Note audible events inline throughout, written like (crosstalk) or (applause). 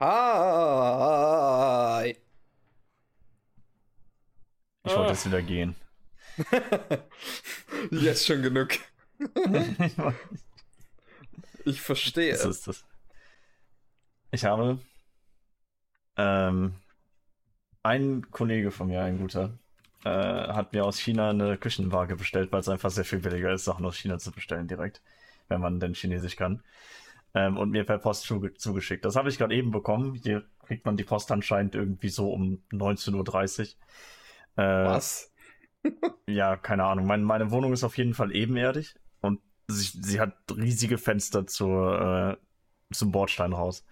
Hi. Ich wollte jetzt wieder gehen. (laughs) Jetzt schon genug. (laughs) Ich verstehe. Was ist das? Ich habe ähm, ein Kollege von mir, ein guter, äh, hat mir aus China eine Küchenwaage bestellt, weil es einfach sehr viel billiger ist, Sachen aus China zu bestellen direkt, wenn man denn Chinesisch kann. Ähm, und mir per Post zuge zugeschickt. Das habe ich gerade eben bekommen. Hier kriegt man die Post anscheinend irgendwie so um 19.30 Uhr. Äh, Was? (laughs) ja, keine Ahnung. Meine, meine Wohnung ist auf jeden Fall ebenerdig und sie, sie hat riesige Fenster zur, äh, zum Bordsteinhaus.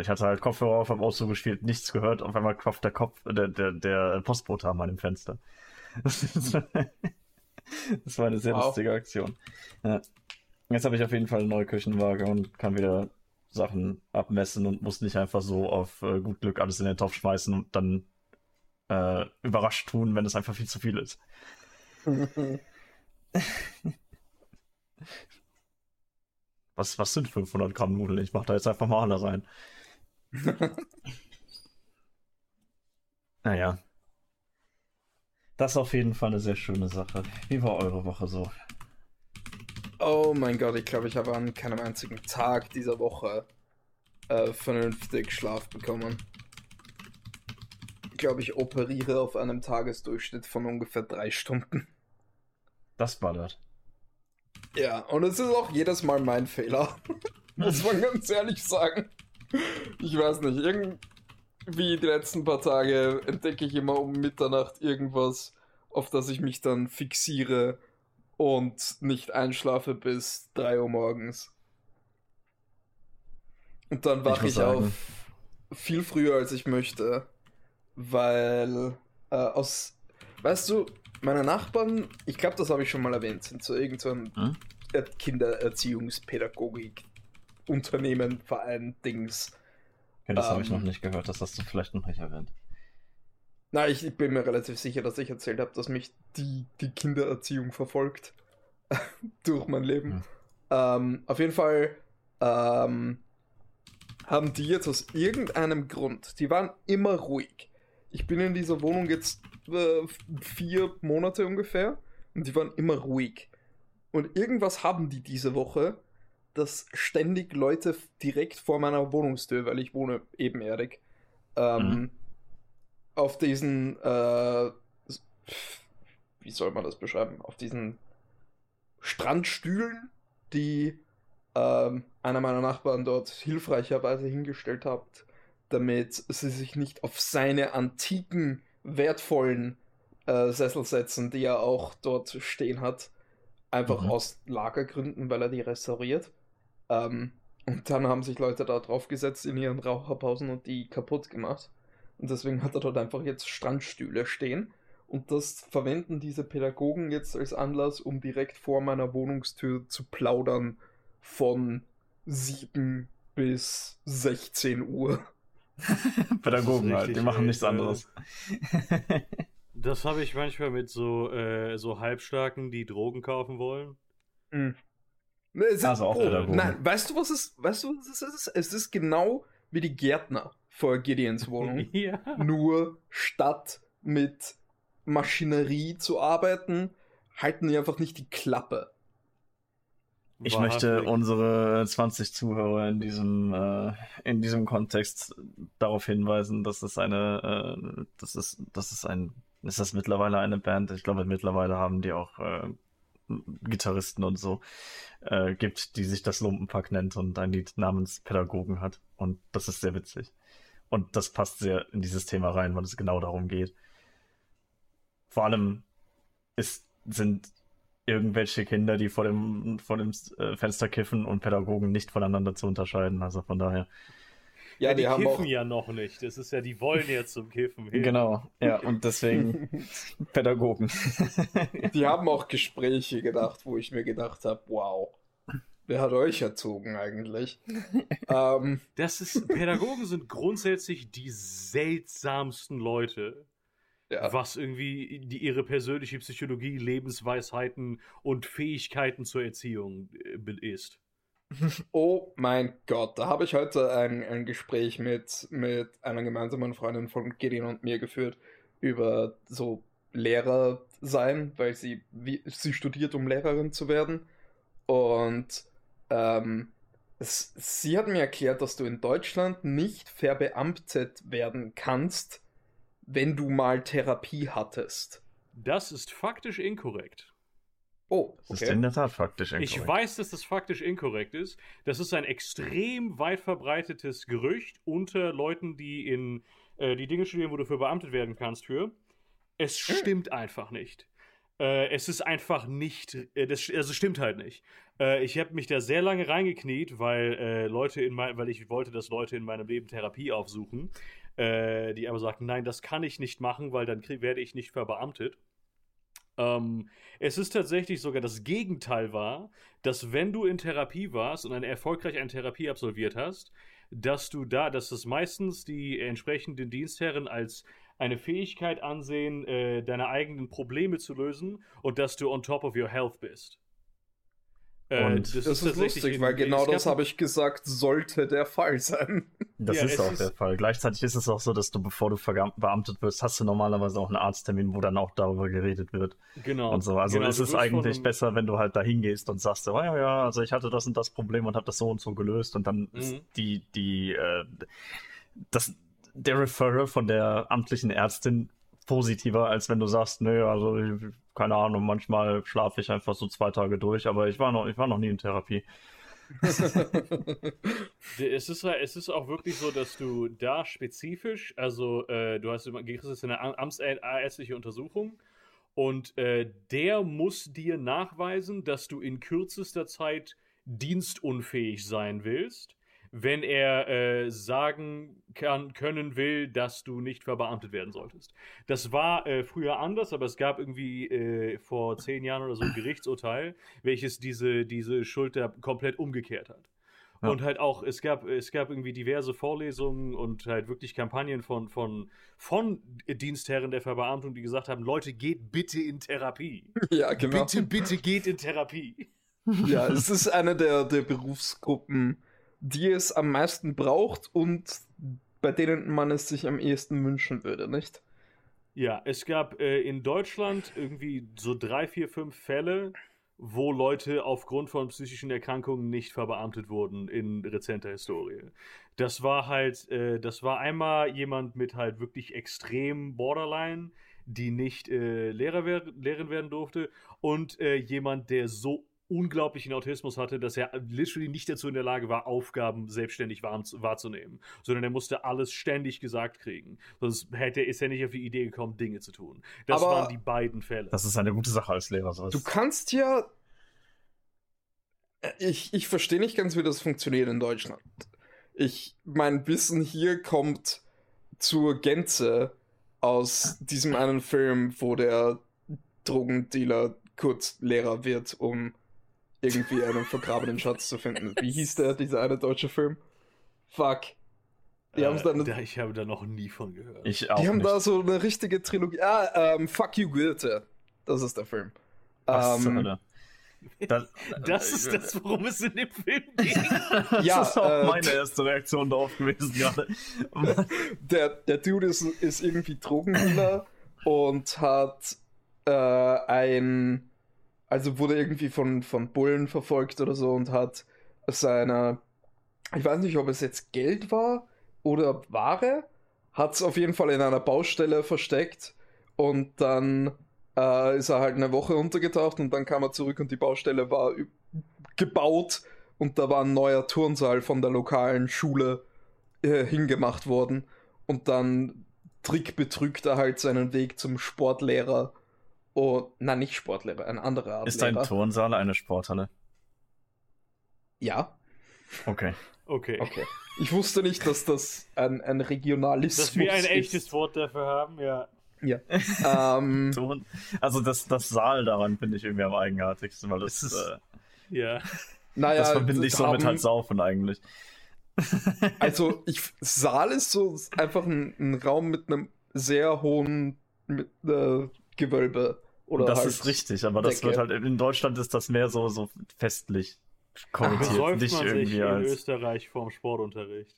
Ich hatte halt Kopfhörer auf, habe auch so gespielt, nichts gehört. Auf einmal klopft der Kopf, der, der, der Postbote an meinem Fenster. (laughs) das war eine sehr Wow. lustige Aktion. Ja. Jetzt habe ich auf jeden Fall eine neue Küchenwaage und kann wieder Sachen abmessen und muss nicht einfach so auf äh, gut Glück alles in den Topf schmeißen und dann äh, überrascht tun, wenn es einfach viel zu viel ist. (laughs) Was, was sind 500 Gramm Nudeln? Ich mache da jetzt einfach mal alle rein. (laughs) naja. Das ist auf jeden Fall eine sehr schöne Sache. Wie war eure Woche so? Oh mein Gott, ich glaube, ich habe an keinem einzigen Tag dieser Woche äh, vernünftig Schlaf bekommen. Ich glaube, ich operiere auf einem Tagesdurchschnitt von ungefähr drei Stunden. Das ballert. Ja, und es ist auch jedes Mal mein Fehler. (laughs) Muss man ganz ehrlich sagen. Ich weiß nicht, irgendwie die letzten paar Tage entdecke ich immer um Mitternacht irgendwas, auf das ich mich dann fixiere und nicht einschlafe bis 3 Uhr morgens. Und dann wache ich, sagen- auf viel früher, als ich möchte, weil äh, aus, weißt du, meine Nachbarn, ich glaube, das habe ich schon mal erwähnt, sind so irgend so ein Hm? Kindererziehungspädagogik Unternehmen, Verein, Dings. Okay, das habe ich Ähm. noch nicht gehört. Das hast du vielleicht noch nicht erwähnt. Na, ich, bin mir relativ sicher, dass ich erzählt habe, dass mich die, die Kindererziehung verfolgt (laughs) durch mein Leben. Hm. Ähm, auf jeden Fall ähm, haben die jetzt aus irgendeinem Grund, die waren immer ruhig. Ich bin in dieser Wohnung jetzt äh, vier Monate ungefähr und die waren immer ruhig. Und irgendwas haben die diese Woche, dass ständig Leute direkt vor meiner Wohnungstür, weil ich wohne ebenerdig, ähm, Mhm. Auf diesen, äh, wie soll man das beschreiben, auf diesen Strandstühlen, die ähm, einer meiner Nachbarn dort hilfreicherweise hingestellt hat, damit sie sich nicht auf seine antiken, wertvollen äh, Sessel setzen, die er auch dort stehen hat. Einfach Mhm. aus Lagergründen, weil er die restauriert. Ähm, und dann haben sich Leute da drauf gesetzt in ihren Raucherpausen und die kaputt gemacht. Und deswegen hat er dort einfach jetzt Strandstühle stehen. Und das verwenden diese Pädagogen jetzt als Anlass, um direkt vor meiner Wohnungstür zu plaudern von 7 bis 16 Uhr. (laughs) Pädagogen halt, die machen nichts anderes. (laughs) Das habe ich manchmal mit so, äh, so Halbstarken, die Drogen kaufen wollen. Es ist- Also auch Pädagogen. Nein, weißt du, was es, weißt du, was es ist? Es ist genau wie die Gärtner vor Gideons Wohnung. (laughs) ja. Nur statt mit Maschinerie zu arbeiten, halten die einfach nicht die Klappe. Ich Wahrhaftig. möchte unsere 20 Zuhörer in diesem, äh, in diesem Kontext darauf hinweisen, dass es eine, äh, das ist, das ist ein, ist das mittlerweile eine Band? Ich glaube, mittlerweile haben die auch äh, Gitarristen und so äh, gibt, die sich das Lumpenpack nennt und ein Lied namens Pädagogen hat. Und das ist sehr witzig. Und das passt sehr in dieses Thema rein, weil es genau darum geht. Vor allem ist, sind irgendwelche Kinder, die vor dem, vor dem äh, Fenster kiffen und Pädagogen nicht voneinander zu unterscheiden. Also von daher. Ja, die, die, haben kiffen auch. ja noch nicht. Das ist ja, die wollen jetzt zum Kiffen hin. Genau, ja, und deswegen (laughs) Pädagogen. (laughs) Die haben auch Gespräche gedacht, wo ich mir gedacht habe, wow, wer hat euch erzogen eigentlich? (laughs) ähm, Das ist, Pädagogen sind grundsätzlich die seltsamsten Leute, ja. was irgendwie die, ihre persönliche Psychologie, Lebensweisheiten und Fähigkeiten zur Erziehung äh, ist. Oh mein Gott, da habe ich heute ein, ein Gespräch mit, mit einer gemeinsamen Freundin von Gideon und mir geführt über so Lehrer sein, weil sie, wie, sie studiert, um Lehrerin zu werden. Und ähm, es, sie hat mir erklärt, dass du in Deutschland nicht verbeamtet werden kannst, wenn du mal Therapie hattest. Das ist faktisch inkorrekt. Oh, okay. Das ist in der Tat faktisch inkorrekt. Ich weiß, dass das faktisch inkorrekt ist. Das ist ein extrem weit verbreitetes Gerücht unter Leuten, die in äh, die Dinge studieren, wo du für beamtet werden kannst für. Es hm. stimmt einfach nicht. Äh, es ist einfach nicht, äh, das, also stimmt halt nicht. Äh, ich habe mich da sehr lange reingekniet, weil äh, Leute in mein, weil ich wollte, dass Leute in meinem Leben Therapie aufsuchen, äh, die aber sagten, nein, das kann ich nicht machen, weil dann krieg, werde ich nicht verbeamtet. Ähm, es ist tatsächlich sogar das Gegenteil war, dass wenn du in Therapie warst und eine erfolgreich eine Therapie absolviert hast, dass du da, dass es meistens die entsprechenden Dienstherren als eine Fähigkeit ansehen, äh, deine eigenen Probleme zu lösen und dass du on top of your health bist. Äh, und das, das, ist, lustig, weil genau das habe ich gesagt, sollte der Fall sein. (laughs) Das ja, ist auch ist der Fall. Gleichzeitig ist es auch so, dass du, bevor du beamtet wirst, hast du normalerweise auch einen Arzttermin, wo dann auch darüber geredet wird. Genau. Und so. Also genau, es ist eigentlich besser, wenn du halt da hingehst und sagst, oh, ja, ja, also ich hatte das und das Problem und habe das so und so gelöst und dann mhm. ist die, die, äh, das, der Referrer von der amtlichen Ärztin positiver, als wenn du sagst, nö, also keine Ahnung, manchmal schlafe ich einfach so zwei Tage durch, aber ich war noch, ich war noch nie in Therapie. (laughs) es, ist, es ist auch wirklich so, dass du da spezifisch, also äh, du hast kriegst eine amtsärztliche Untersuchung und äh, der muss dir nachweisen, dass du in kürzester Zeit dienstunfähig sein willst wenn er äh, sagen kann, können will, dass du nicht verbeamtet werden solltest. Das war äh, früher anders, aber es gab irgendwie äh, vor zehn Jahren oder so ein Gerichtsurteil, welches diese, diese Schulter komplett umgekehrt hat. Ja. Und halt auch, es gab, es gab irgendwie diverse Vorlesungen und halt wirklich Kampagnen von, von, von Dienstherren der Verbeamtung, die gesagt haben, Leute, geht bitte in Therapie. (laughs) Ja, genau. Bitte, bitte geht in Therapie. Ja, es ist eine der, der Berufsgruppen, die es am meisten braucht und bei denen man es sich am ehesten wünschen würde, nicht? Ja, es gab äh, in Deutschland irgendwie so drei, vier, fünf Fälle, wo Leute aufgrund von psychischen Erkrankungen nicht verbeamtet wurden in rezenter Historie. Das war halt, äh, das war einmal jemand mit halt wirklich extrem Borderline, die nicht äh, Lehrer wer Lehrerin werden durfte und äh, jemand, der so unglaublichen Autismus hatte, dass er literally nicht dazu in der Lage war, Aufgaben selbstständig wahrzunehmen, sondern er musste alles ständig gesagt kriegen. Sonst hätte, ist er nicht auf die Idee gekommen, Dinge zu tun. Das Aber waren die beiden Fälle. Das ist eine gute Sache als Lehrer. Du kannst ja. Ich, ich verstehe nicht ganz, wie das funktioniert in Deutschland. Ich, mein Wissen hier kommt zur Gänze aus diesem einen Film, wo der Drogendealer kurz Lehrer wird, um irgendwie einen vergrabenen Schatz zu finden. Wie hieß der, dieser eine deutsche Film? Fuck. Die äh, dann, da, ich habe da noch nie von gehört. Ich auch die haben nicht. da so eine richtige Trilogie. Ah, ähm, Fuck You Goethe. Das ist der Film. Was ähm, das, das ist das, worum es in dem Film ging. (laughs) ja, das ist auch äh, meine erste Reaktion darauf gewesen gerade. der, der Dude ist, ist irgendwie Drogendealer und hat äh, ein also wurde irgendwie von, von Bullen verfolgt oder so und hat seine, ich weiß nicht, ob es jetzt Geld war oder Ware, hat es auf jeden Fall in einer Baustelle versteckt und dann äh, ist er halt eine Woche untergetaucht und dann kam er zurück und die Baustelle war gebaut und da war ein neuer Turnsaal von der lokalen Schule äh, hingemacht worden und dann trickbetrügt er halt seinen Weg zum Sportlehrer Oh, na, nicht Sportlehrer, ein anderer Art Ist ein Turnsaal eine Sporthalle? Ja. Okay. Okay. Okay. Ich wusste nicht, dass das ein, ein Regionalismus ist. Dass wir ein echtes ist. Wort dafür haben, ja. Ja. ähm, (laughs) also das, das Saal daran finde ich irgendwie am eigenartigsten, weil das, ist, äh, ja. Naja, das verbinde ich so haben, mit halt Saufen eigentlich. (laughs) Also ich, Saal ist so einfach ein, ein Raum mit einem sehr hohen mit, äh, Gewölbe. Oder das halt ist richtig, aber das Decke. wird halt in Deutschland ist das mehr so, so festlich. kommentiert Besäuft nicht man sich irgendwie in als. Österreich vorm Sportunterricht?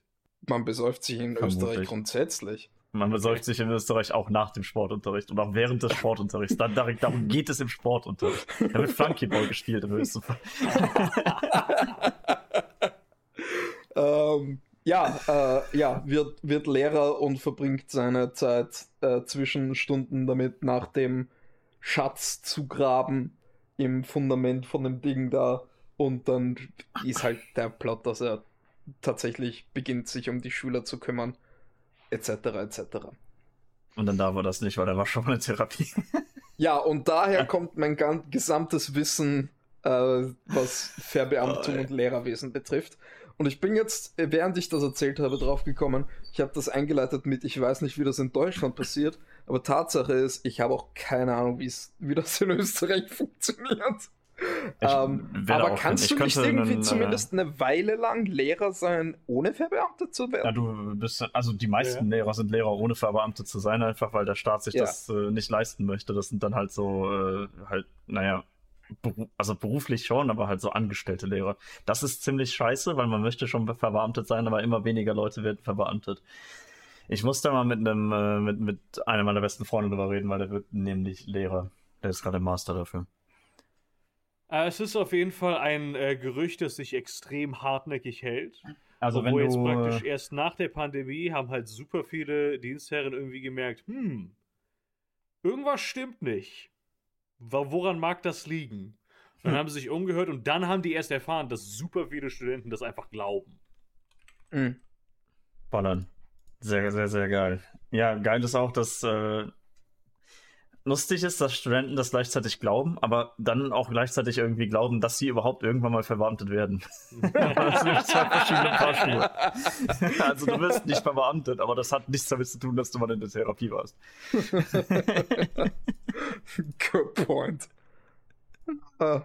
Man besäuft sich in Vermutlich. Österreich grundsätzlich. Man besäuft sich in Österreich auch nach dem Sportunterricht und auch während des Sportunterrichts. Dann, darum darum geht es im Sportunterricht. Da wird Flunkyball gespielt im höchsten Fall. (laughs) ähm, ja, äh, ja, wird, wird Lehrer und verbringt seine Zeit äh, zwischen Stunden damit, nach dem Schatz zu graben im Fundament von dem Ding da. Und dann ist halt der Plot, dass er tatsächlich beginnt, sich um die Schüler zu kümmern, etc. etc. Und dann darf er das nicht, weil er war schon mal in Therapie. (laughs) Ja, und daher kommt mein gesamtes Wissen, äh, was Verbeamtung Oh, und Lehrerwesen betrifft. Und ich bin jetzt, äh, während ich das erzählt habe, draufgekommen, ich habe das eingeleitet mit, ich weiß nicht, wie das in Deutschland passiert, aber Tatsache ist, ich habe auch keine Ahnung, wie das in Österreich (laughs) funktioniert. Ich Ähm, aber kannst ich du nicht irgendwie einen, äh, zumindest eine Weile lang Lehrer sein, ohne verbeamtet zu werden? Ja, du bist, also die meisten Ja. Lehrer sind Lehrer ohne verbeamtet zu sein, einfach weil der Staat sich Ja. das äh, nicht leisten möchte. Das sind dann halt so, äh, halt, naja, beru also beruflich schon, aber halt so angestellte Lehrer. Das ist ziemlich scheiße, weil man möchte schon verbeamtet sein, aber immer weniger Leute werden verbeamtet. Ich muss da mal mit einem, äh, mit, mit einem meiner besten Freunde drüber reden, weil der wird nämlich Lehrer. Der ist gerade im Master dafür. Äh, es ist auf jeden Fall ein äh, Gerücht, das sich extrem hartnäckig hält. Also wenn du, jetzt praktisch erst nach der Pandemie haben halt super viele Dienstherren irgendwie gemerkt, hm, irgendwas stimmt nicht. Woran mag das liegen? Dann Hm. haben sie sich umgehört und dann haben die erst erfahren, dass super viele Studenten das einfach glauben. Mhm. Ballern. Sehr, sehr, sehr geil. Ja, geil ist auch, dass äh, lustig ist, dass Studenten das gleichzeitig glauben, aber dann auch gleichzeitig irgendwie glauben, dass sie überhaupt irgendwann mal verbeamtet werden. das sind nämlich zwei verschiedene Paar Schuhe. also du wirst nicht verbeamtet, aber das hat nichts damit zu tun, dass du mal in der Therapie warst. (laughs) Good point. Ah,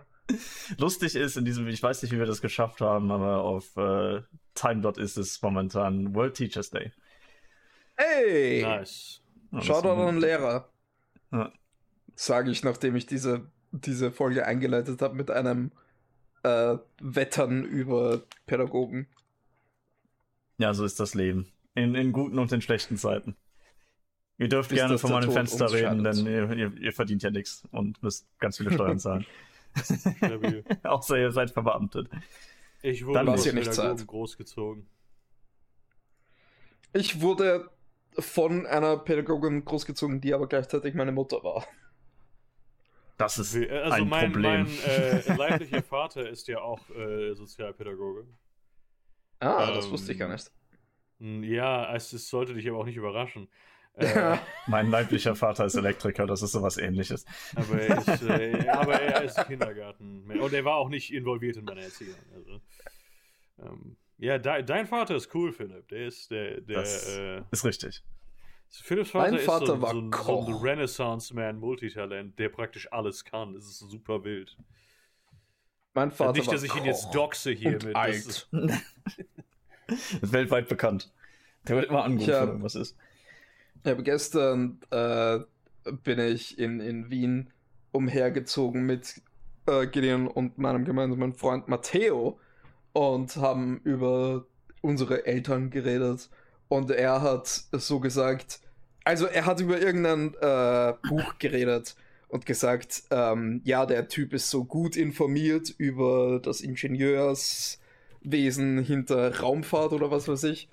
Lustig ist in diesem, ich weiß nicht, wie wir das geschafft haben, aber auf äh, Time ist es momentan World Teachers Day. hey! Nice. Shoutout an Lehrer. Ja. Sage ich, nachdem ich diese, diese Folge eingeleitet habe mit einem äh, Wettern über Pädagogen. Ja, so ist das Leben. In, in guten und in schlechten Zeiten. Ihr dürft Bis gerne von meinem Tod Fenster reden, denn ihr, ihr, ihr verdient ja nichts und müsst ganz viele Steuern zahlen. (laughs) Außer ihr seid verbeamtet. Ich wurde Dann nicht Pädagogen Zeit. großgezogen. Ich wurde von einer Pädagogin großgezogen, die aber gleichzeitig meine Mutter war. Das ist Wie- Also ein mein, Problem. mein äh, (laughs) leiblicher Vater ist ja auch äh, Sozialpädagoge. Ah, das Ähm, wusste ich gar nicht. Ja, es, es sollte dich aber auch nicht überraschen. (laughs) Äh, Mein leiblicher Vater ist Elektriker, das ist sowas ähnliches. aber, er ist, äh, aber er ist Kindergarten. Und er war auch nicht involviert in meine Erziehung. Also, ähm, ja, de, dein Vater ist cool, Philipp. Der ist der. der Das äh, ist richtig. Philipps Vater, Mein ist Vater so, war so, ein- so ein. Renaissance-Man, Multitalent, der praktisch alles kann. Das ist super wild. Mein Vater Nicht, war dass ich ihn jetzt doxe hier und mit. alt. Das ist, (laughs) Ist weltweit bekannt. Der wird immer angerufen, wenn irgendwas ist. Ich habe gestern äh, bin ich in, in Wien umhergezogen mit äh, Gideon und meinem gemeinsamen Freund Matteo und haben über unsere Eltern geredet. Und er hat so gesagt, also er hat über irgendein äh, Buch geredet und gesagt, ähm, ja, der Typ ist so gut informiert über das Ingenieurswesen hinter Raumfahrt oder was weiß ich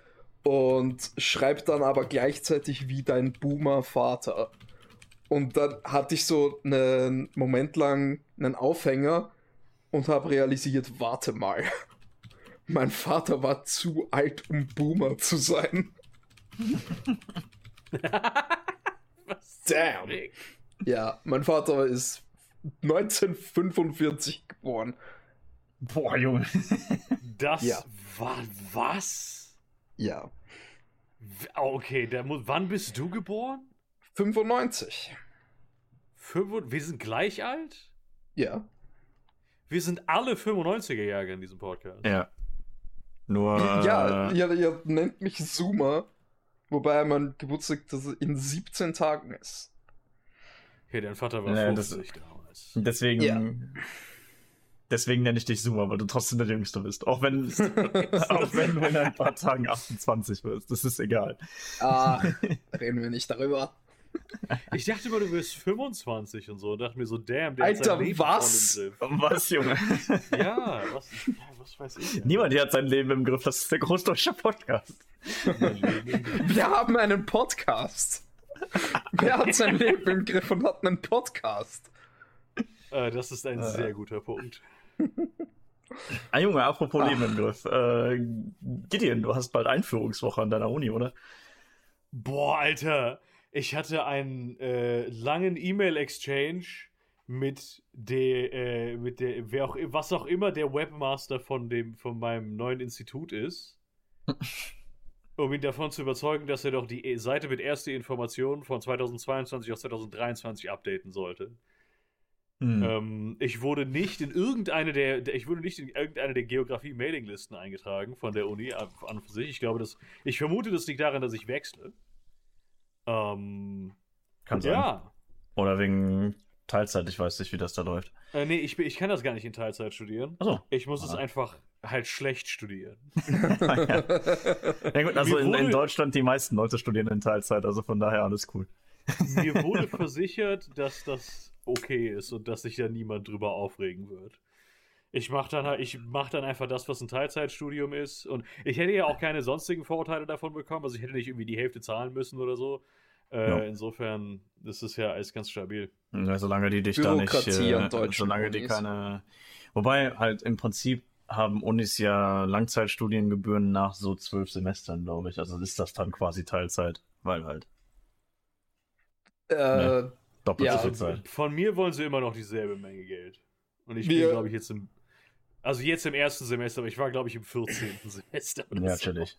und schreibt dann aber gleichzeitig wie dein Boomer-Vater. Und dann hatte ich so einen Moment lang einen Aufhänger und habe realisiert, warte mal. Mein Vater war zu alt, um Boomer zu sein. (laughs) Was Damn. Ja, mein Vater ist 1945 geboren. Boah, Junge. Das Ja. war was? Ja. Oh, Okay, der muss, wann bist du geboren? 95. Fünfund- wir sind gleich alt? Ja. Wir sind alle 95er Jahre in diesem Podcast. Ja. Nur. Ja, äh, ihr, ihr nennt mich Zoomer, wobei mein Geburtstag das in 17 Tagen ist. Okay, dein Vater war das- 50 damals. Deswegen. Ja. Deswegen nenne ich dich Zoomer, weil du trotzdem der Jüngste bist. Auch wenn, (laughs) auch wenn du in ein paar Tagen 28 wirst. Das ist egal. Ah, (laughs) reden wir nicht darüber. (laughs) Ich dachte immer, du wirst 25 und so. Und dachte mir so, damn, der Alter, hat sein Leben was? voll im Was, Junge? (laughs) Ja, was, ja, was weiß ich. Ja. Niemand hier hat sein Leben im Griff. Das ist der Großdeutsche Podcast. Wir haben einen Podcast. Wer hat sein Leben im Griff und hat einen Podcast? Äh, das ist ein Äh. sehr guter Punkt. Ah, Junge, apropos Ah. Leben im Griff. Äh, Gideon, du hast bald Einführungswoche an deiner Uni, oder? Boah, Alter. Ich hatte einen äh, langen E-Mail-Exchange mit der, äh, mit der, wer auch, was auch immer der Webmaster von dem, von meinem neuen Institut ist. (laughs) um ihn davon zu überzeugen, dass er doch die Seite mit erste Informationen von 2022 auf 2023 updaten sollte. Hm. Ähm, ich wurde nicht in irgendeine der, ich wurde nicht in irgendeine der Geografie-Mailinglisten eingetragen von der Uni an an sich. Ich glaube, das, ich vermute, das liegt daran, dass ich wechsle. Ähm, Kann sein. ja. Oder wegen Teilzeit, ich weiß nicht, wie das da läuft. Äh, nee, ich, ich kann das gar nicht in Teilzeit studieren. Achso. Ich muss es Ah. einfach halt schlecht studieren. (laughs) Ja gut, also in, in Deutschland die meisten Leute studieren in Teilzeit, also von daher alles cool. Mir wurde (laughs) versichert, dass das okay ist und dass sich da niemand drüber aufregen wird. Ich mache dann halt, ich mach dann einfach das, was ein Teilzeitstudium ist. Und ich hätte ja auch keine sonstigen Vorurteile davon bekommen. Also ich hätte nicht irgendwie die Hälfte zahlen müssen oder so. Äh, Ja. Insofern, das ist ja alles ganz stabil. Ja, solange die dich da nicht, Bürokratie äh, solange die Unis. keine, wobei halt im Prinzip haben Unis ja Langzeitstudiengebühren nach so zwölf Semestern, glaube ich. Also ist das dann quasi Teilzeit, weil halt äh, doppelte Ja, so viel Zeit. Von mir wollen sie immer noch dieselbe Menge Geld. Und ich Wir- bin, glaube ich, jetzt im. Also jetzt im ersten Semester, aber ich war, glaube ich, im 14. Semester. Ja, so. chillig.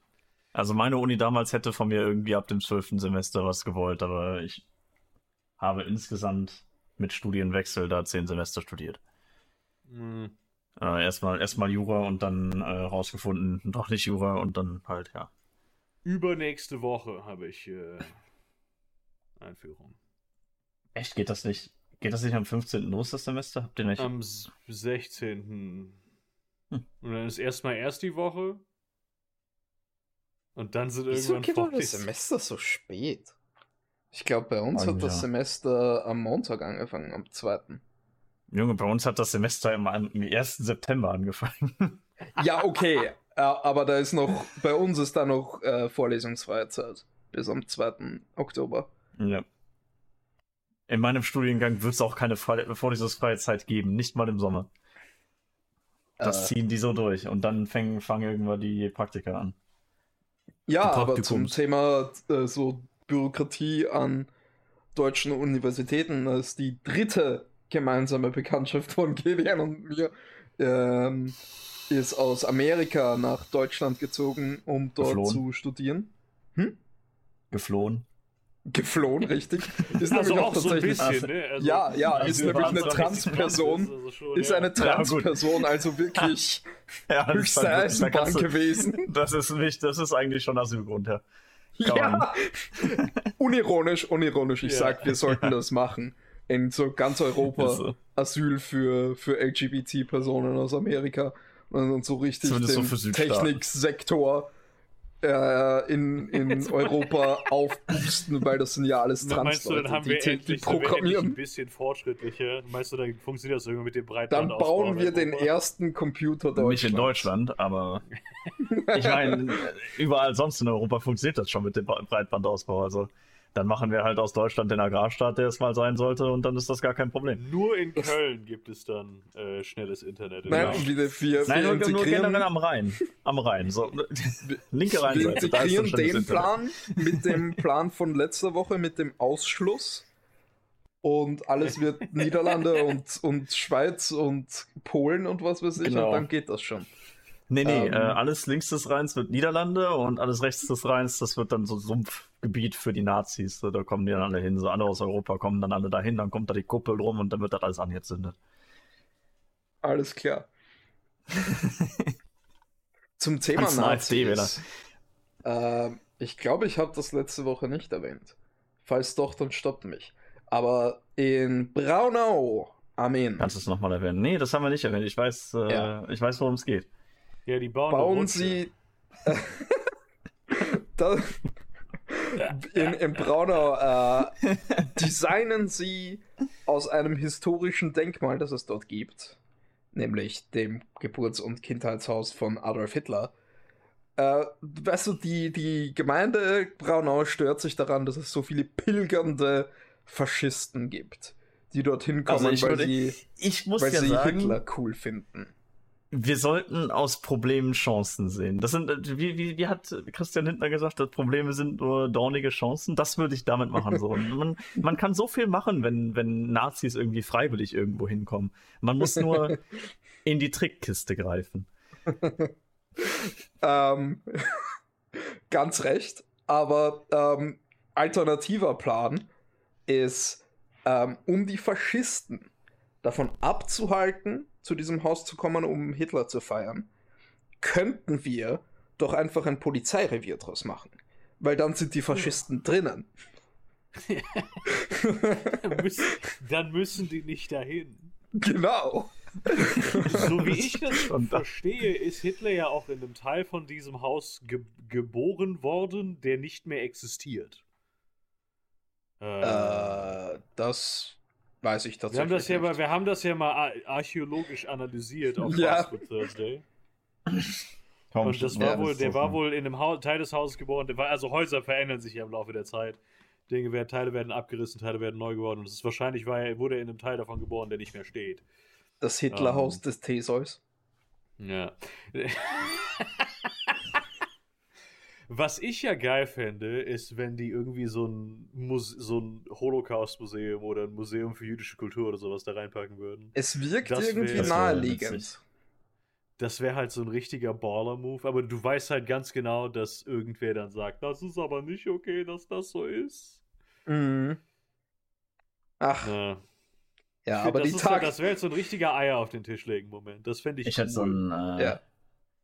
Also meine Uni damals hätte von mir irgendwie ab dem zwölften Semester was gewollt, aber ich habe insgesamt mit Studienwechsel da zehn Semester studiert. Hm. Äh, erstmal erstmal Jura und dann äh, rausgefunden, (laughs) doch nicht Jura und dann halt, ja. Übernächste Woche habe ich äh, Einführung. Echt, geht das nicht? Geht das nicht am 15. los, das Semester? Habt ihr nicht? Am s- 16. Hm. (laughs) Und dann ist erstmal erst die Woche. Und dann sind wieso irgendwann geht doch das. Semester so spät? Ich glaube, bei uns hat Eigentlich das ja. Semester am Montag angefangen, am 2. Junge, bei uns hat das Semester im, am 1. September angefangen. (laughs) Ja, okay. äh, aber da ist noch, bei uns ist da noch äh, vorlesungsfreie Zeit. Bis am 2. Oktober. ja. In meinem Studiengang wird es auch keine Fre vorlesungsfreie Zeit geben, nicht mal im Sommer. Das Äh, ziehen die so durch und dann fangen, fangen irgendwann die Praktika an. Ja, aber zum. Thema äh, so Bürokratie an deutschen Universitäten das ist die dritte gemeinsame Bekanntschaft von (laughs) Gideon und mir. Ähm, ist aus Amerika nach Deutschland gezogen, um dort Geflohen. zu studieren. Geflohen. Geflohen, (laughs) richtig. Ist Also nämlich auch so ein bisschen, Also- ne? Also, Ja, ja, Also ist nämlich eine so Transperson. also schon, Ist ja. eine Ja, gut. Transperson, also wirklich (laughs) Ja, ist höchste da Eisenbahn du- gewesen. Das ist nicht, das ist eigentlich schon Asylgrund, ja. Kann Ja, (laughs) unironisch, unironisch. Ich Ja. sag, wir sollten das machen. In so ganz Europa Ist so. Asyl für, für LGBT-Personen aus Amerika und, so richtig Zumindest so den Südstaaten. Techniksektor äh, in, in Europa aufboosten, weil das sind ja alles Me- Meinst du, dann haben die, wir die, die endlich, sind wir endlich ein programmieren. bisschen fortschrittlicher? Meinst du, dann funktioniert das irgendwie mit dem Dann Breitbandausbau bauen wir den Europa? ersten Computer Deutschlands. Nicht in Deutschland, aber (laughs) ich meine, überall sonst in Europa funktioniert das schon mit dem Breitbandausbau. Also dann machen wir halt aus Deutschland den Agrarstaat, der es mal sein sollte, und dann ist das gar kein Problem. Nur in Köln gibt es dann äh, schnelles Internet. in Nein, Deutschland. wir, wir, Nein, wir nur, nur integrieren, generell am Rhein. Am Rhein. So, linke wir Rheinseite. da ist integrieren den Internet. Plan mit dem Plan von letzter Woche mit dem Ausschluss. Und alles wird (laughs) Niederlande und, und Schweiz und Polen und was weiß ich, Genau. und dann geht das schon. Nee, nee, Ähm, äh, alles links des Rheins wird Niederlande und alles rechts des Rheins, das wird dann so Sumpfgebiet für die Nazis. So, da kommen die dann alle hin. So alle aus Europa kommen dann alle dahin, dann kommt da die Kuppel drum und dann wird das alles angezündet. Alles klar. (laughs) Zum Thema Nazis. Ähm, ich glaube, ich habe das letzte Woche nicht erwähnt. Falls doch, dann stoppt mich. Aber in Braunau Amen. Kannst du es nochmal erwähnen? Nee, das haben wir nicht erwähnt. Ich weiß, äh, Ja. ich weiß, worum es geht. Ja, die bauen, Bauen. Sie. (laughs) da, in, in Braunau äh, designen Sie aus einem historischen Denkmal, das es dort gibt, nämlich dem Geburts- und Kindheitshaus von Adolf Hitler. Äh, weißt du, die, die Gemeinde Braunau stört sich daran, dass es so viele pilgernde Faschisten gibt, die dorthin kommen, Also ich weil würde- sie, Ich muss weil ja sie sagen, Hitler cool finden. Wir sollten aus Problemen Chancen sehen. Das sind, äh, wie, wie, wie hat Christian Lindner gesagt, dass Probleme sind nur dornige Chancen? Das würde ich damit machen. So. (laughs) Man, man kann so viel machen, wenn, wenn Nazis irgendwie freiwillig irgendwo hinkommen. Man muss nur (laughs) in die Trickkiste greifen. (laughs) Ähm, ganz recht. Aber ähm, alternativer Plan ist, ähm, um die Faschisten davon abzuhalten, zu diesem Haus zu kommen, um Hitler zu feiern, könnten wir doch einfach ein Polizeirevier draus machen. Weil dann sind die Faschisten drinnen. (laughs) Müssen- Dann müssen die nicht dahin. genau. So wie ich das verstehe, ist Hitler ja auch in einem Teil von diesem Haus ge geboren worden, der nicht mehr existiert. Äh, Äh, das weiß ich wir, haben tatsächlich das ja nicht. mal, wir haben das ja mal ar- archäologisch analysiert auf (laughs) Ja. Thursday. Kaum Und das war Ja, wohl, der so war wohl in einem Hau Teil des Hauses geboren. Der war, also Häuser verändern sich ja im Laufe der Zeit. Dinge werden, Teile werden abgerissen, Teile werden neu geworden. Und es ist wahrscheinlich war er, wurde er in einem Teil davon geboren, der nicht mehr steht. Das Hitlerhaus Ähm. des Theseus. Ja. (laughs) Was ich ja geil fände, ist, wenn die irgendwie so ein, Muse so ein Holocaust-Museum oder ein Museum für jüdische Kultur oder sowas da reinpacken würden. Es wirkt Das irgendwie wär naheliegend. witzig. Das wäre halt so ein richtiger Baller-Move, aber du weißt halt ganz genau, dass irgendwer dann sagt, das ist aber nicht okay, dass das so ist. Mhm. Ach, Ja, ja, find, aber das die halt- Tage. Das wäre jetzt so ein richtiger Eier auf den Tisch legen Moment. Das fände ich, Ich hätte so cool. ein. Äh, Ja.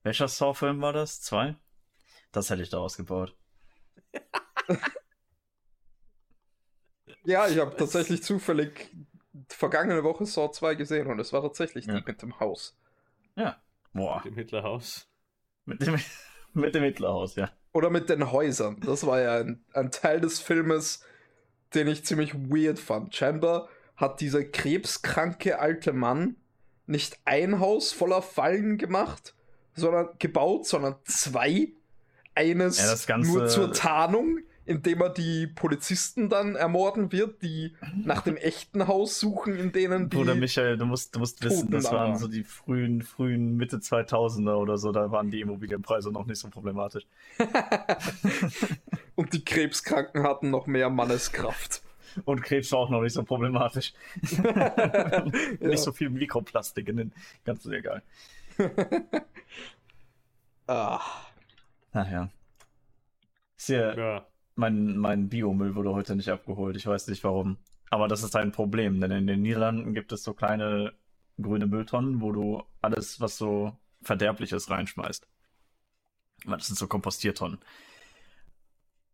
Welcher Saw-Film war das? Zwei? Das hätte ich daraus gebaut. Ja, ich habe tatsächlich zufällig vergangene Woche Saw 2 gesehen und es war tatsächlich Ja. die mit dem Haus. Boah. Mit dem Hitlerhaus. Mit dem, (laughs) mit dem Hitlerhaus, ja. Oder mit den Häusern. Das war ja ein, ein Teil des Filmes, den ich ziemlich weird fand. Scheinbar hat dieser krebskranke alte Mann nicht ein Haus voller Fallen gemacht, sondern gebaut, sondern zwei. Eines Ja, nur zur Tarnung, indem er die Polizisten dann ermorden wird, die nach dem echten Haus suchen, in denen die. Bruder Michael, du musst, du musst wissen, Toten das waren so die frühen, frühen Mitte 2000er oder so, da waren die Immobilienpreise noch nicht so problematisch. (laughs) und die Krebskranken hatten noch mehr Manneskraft. Und Krebs war auch noch nicht so problematisch. (laughs) Ja. Nicht so viel Mikroplastik in den, ganz egal. (laughs) Ah. Naja. Ist ja, Ja. mein, mein Biomüll wurde heute nicht abgeholt. Ich weiß nicht warum. Aber das ist ein Problem, denn in den Niederlanden gibt es so kleine grüne Mülltonnen, wo du alles, was so verderblich ist, reinschmeißt. Das sind so Kompostiertonnen.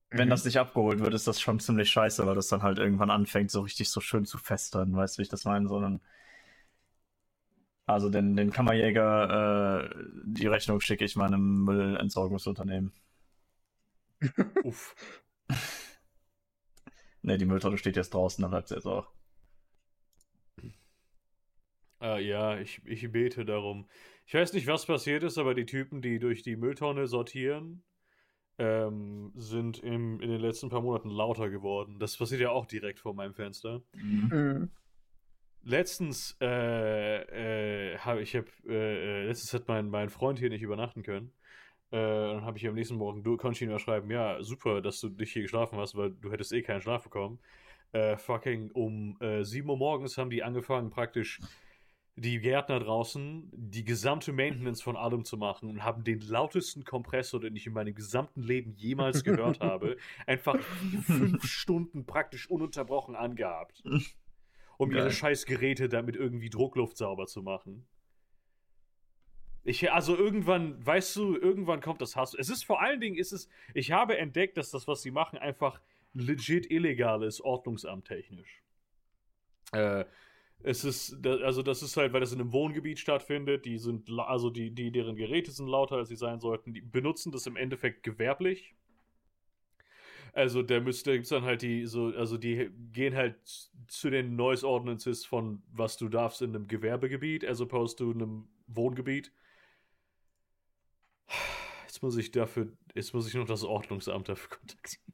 Wenn Mhm. das nicht abgeholt wird, ist das schon ziemlich scheiße, weil das dann halt irgendwann anfängt, so richtig so schön zu festern. Weißt du, wie ich das meine? Sondern also den, den Kammerjäger, äh, die Rechnung schicke ich meinem Müllentsorgungsunternehmen. (laughs) Uff. Ne, die Mülltonne steht jetzt draußen, dann bleibt sie jetzt auch. Äh, ja, ich, ich bete darum. Ich weiß nicht, was passiert ist, aber die Typen, die durch die Mülltonne sortieren, ähm, sind im, in den letzten paar Monaten lauter geworden. Das passiert ja auch direkt vor meinem Fenster. Mhm. Letztens, äh, äh, habe ich hab, äh, äh, letztens hat mein, mein Freund hier nicht übernachten können. Äh, dann habe ich am nächsten Morgen, du konnte ich ihm ja schreiben, ja, super, dass du nicht hier geschlafen hast, weil du hättest eh keinen Schlaf bekommen. Äh, fucking um äh, 7 Uhr morgens haben die angefangen, praktisch die Gärtner draußen die gesamte Maintenance von allem zu machen und haben den lautesten Kompressor, den ich in meinem gesamten Leben jemals gehört (laughs) habe, einfach fünf Stunden praktisch ununterbrochen angehabt. (laughs) Um ihre Geil. scheiß Geräte damit irgendwie Druckluft sauber zu machen. Ich, also irgendwann, weißt du, irgendwann kommt das Hass. Es ist vor allen Dingen, ist es, ich habe entdeckt, dass das, was sie machen, einfach legit illegal ist, ordnungsamttechnisch. Äh, Es ist, also das ist halt, weil das in einem Wohngebiet stattfindet, die sind, also die, die, deren Geräte sind lauter, als sie sein sollten, die benutzen das im Endeffekt gewerblich. Also da müsste, gibt's dann halt die, so, also die gehen halt zu den Noise Ordinances von was du darfst in einem Gewerbegebiet, as opposed to einem Wohngebiet. Jetzt muss ich dafür, jetzt muss ich noch das Ordnungsamt dafür (laughs) kontaktieren.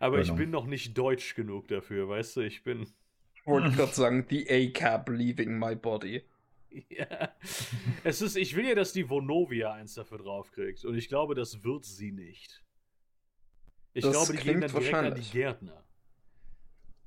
Aber ich Genau. bin noch nicht deutsch genug dafür, weißt du, ich bin. Ich wollte gerade sagen, die A-Cap leaving my body. (laughs) Ja. Es ist, ich will ja, dass die Vonovia eins dafür draufkriegt. Und ich glaube, das wird sie nicht. Ich Das glaube, die gehen dann klingt direkt an die. Gärtner.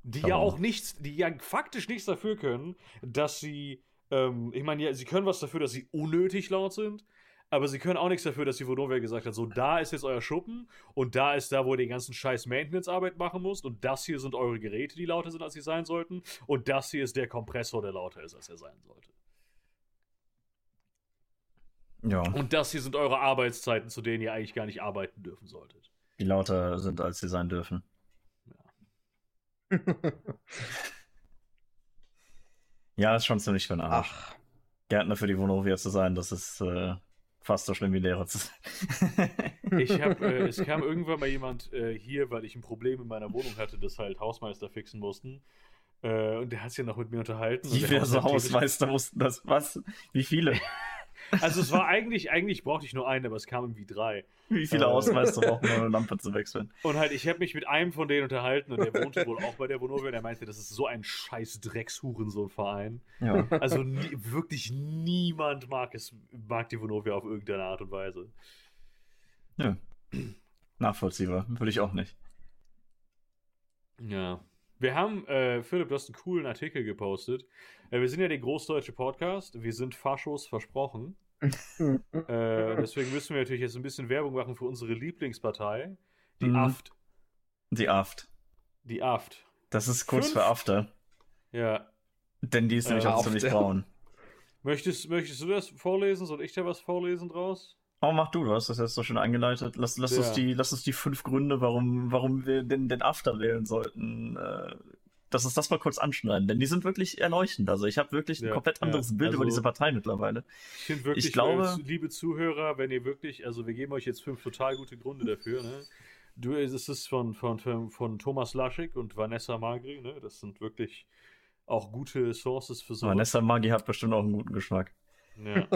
Die ja auch nichts, die ja faktisch nichts dafür können, dass sie, ähm, ich meine, ja, sie können was dafür, dass sie unnötig laut sind, aber sie können auch nichts dafür, dass die Vonovia gesagt hat, so, da ist jetzt euer Schuppen und da ist da, wo ihr den ganzen scheiß Maintenance-Arbeit machen müsst und das hier sind eure Geräte, die lauter sind, als sie sein sollten und das hier ist der Kompressor, der lauter ist, als er sein sollte. Ja, Und das hier sind eure Arbeitszeiten, zu denen ihr eigentlich gar nicht arbeiten dürfen solltet. Die lauter sind, als sie sein dürfen. Ja, (laughs) ist schon ziemlich für den Arsch. Ach, Gärtner für die Vonovia zu sein, das ist äh, fast so schlimm wie Lehrer zu sein. (laughs) Ich hab, äh, es kam (laughs) irgendwann mal jemand äh, hier, weil ich ein Problem in meiner Wohnung hatte, das halt Hausmeister fixen mussten. Äh, und der hat sich ja noch mit mir unterhalten. so Hausmeister- Hausmeister wussten das? Was? Wie viele? Also es war eigentlich, eigentlich brauchte ich nur einen, aber es kamen wie drei. Wie viele Äh. Hausmeister (laughs) brauchen, um eine Lampe zu wechseln? Und halt, ich habe mich mit einem von denen unterhalten und der wohnte wohl auch bei der Vonovia und er meinte, das ist so ein scheiß Dreckshurensohn-Verein. Ja. Also nie, wirklich niemand mag es, mag die Vonovia auf irgendeine Art und Weise. ja. Nachvollziehbar. Würde ich auch nicht. Ja. Wir haben, äh, Philipp, du hast einen coolen Artikel gepostet. Äh, wir sind ja der großdeutsche Podcast. Wir sind Faschos versprochen. (laughs) Äh, deswegen müssen wir natürlich jetzt ein bisschen Werbung machen für unsere Lieblingspartei, die Mhm. AFT. Die Aft. Die AFT. Das ist kurz Fünf? für After. Ja. Denn die ist nämlich Äh, auch ziemlich braun. Möchtest, möchtest du das vorlesen? Soll ich da was vorlesen draus? Oh, mach du, du hast das jetzt so schön eingeleitet. Lass, lass, uns, Ja. die, lass uns die fünf Gründe, warum, warum wir den, den After wählen sollten. Äh, lass uns das mal kurz anschneiden, denn die sind wirklich erleuchtend. Also ich habe wirklich ein Ja, komplett ja. anderes Bild über Also- diese Partei mittlerweile. Ich finde wirklich, Ich glaube- äh, liebe Zuhörer, wenn ihr wirklich, also wir geben euch jetzt fünf total gute Gründe dafür, ne? Du, es ist von, von, von, Thomas Laschik und Vanessa Magri, ne? Das sind wirklich auch gute Sources für sowas. Vanessa Maggi hat bestimmt auch einen guten Geschmack. Ja.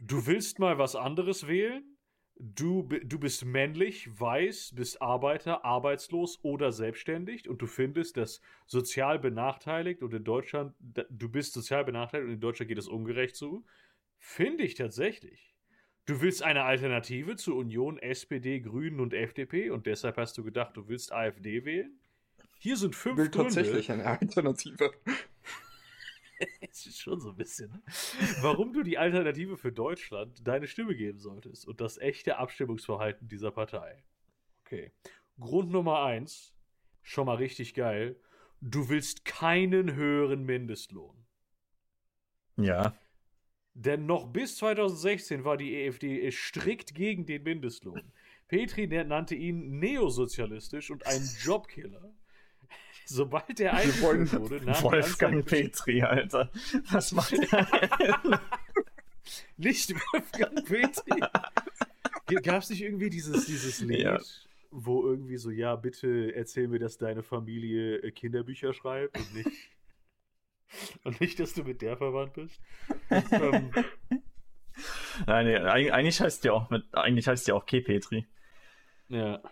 Du willst mal was anderes wählen? Du, du bist männlich, weiß, bist Arbeiter, arbeitslos oder selbstständig und du findest, dass sozial benachteiligt und in Deutschland, du bist sozial benachteiligt und in Deutschland geht es ungerecht zu. Finde ich tatsächlich. Du willst eine Alternative zu Union, SPD, Grünen und FDP und deshalb hast du gedacht, du willst AfD wählen? Hier sind ich fünf will Gründe. tatsächlich eine Alternative. (laughs) Es ist schon so ein bisschen. Ne? Warum du die Alternative für Deutschland deine Stimme geben solltest und das echte Abstimmungsverhalten dieser Partei. Okay. Grund Nummer eins, schon mal richtig geil. Du willst keinen höheren Mindestlohn. Ja. Denn noch bis 2016 war die EFD strikt gegen den Mindestlohn. Petri nannte ihn neosozialistisch und einen Jobkiller. (laughs) Sobald er wollen- eingeführt wurde, nahm Wolfgang der Petri, Alter. Was macht (laughs) er? Nicht Wolfgang Petri. Gab es nicht irgendwie dieses, dieses Lied, Ja. wo irgendwie so, ja, bitte erzähl mir, dass deine Familie äh, Kinderbücher schreibt und nicht, (laughs) und nicht, dass du mit der verwandt bist? ähm, Nein, nee, eig- eigentlich heißt die auch mit, eigentlich heißt die auch K. Petri. ja.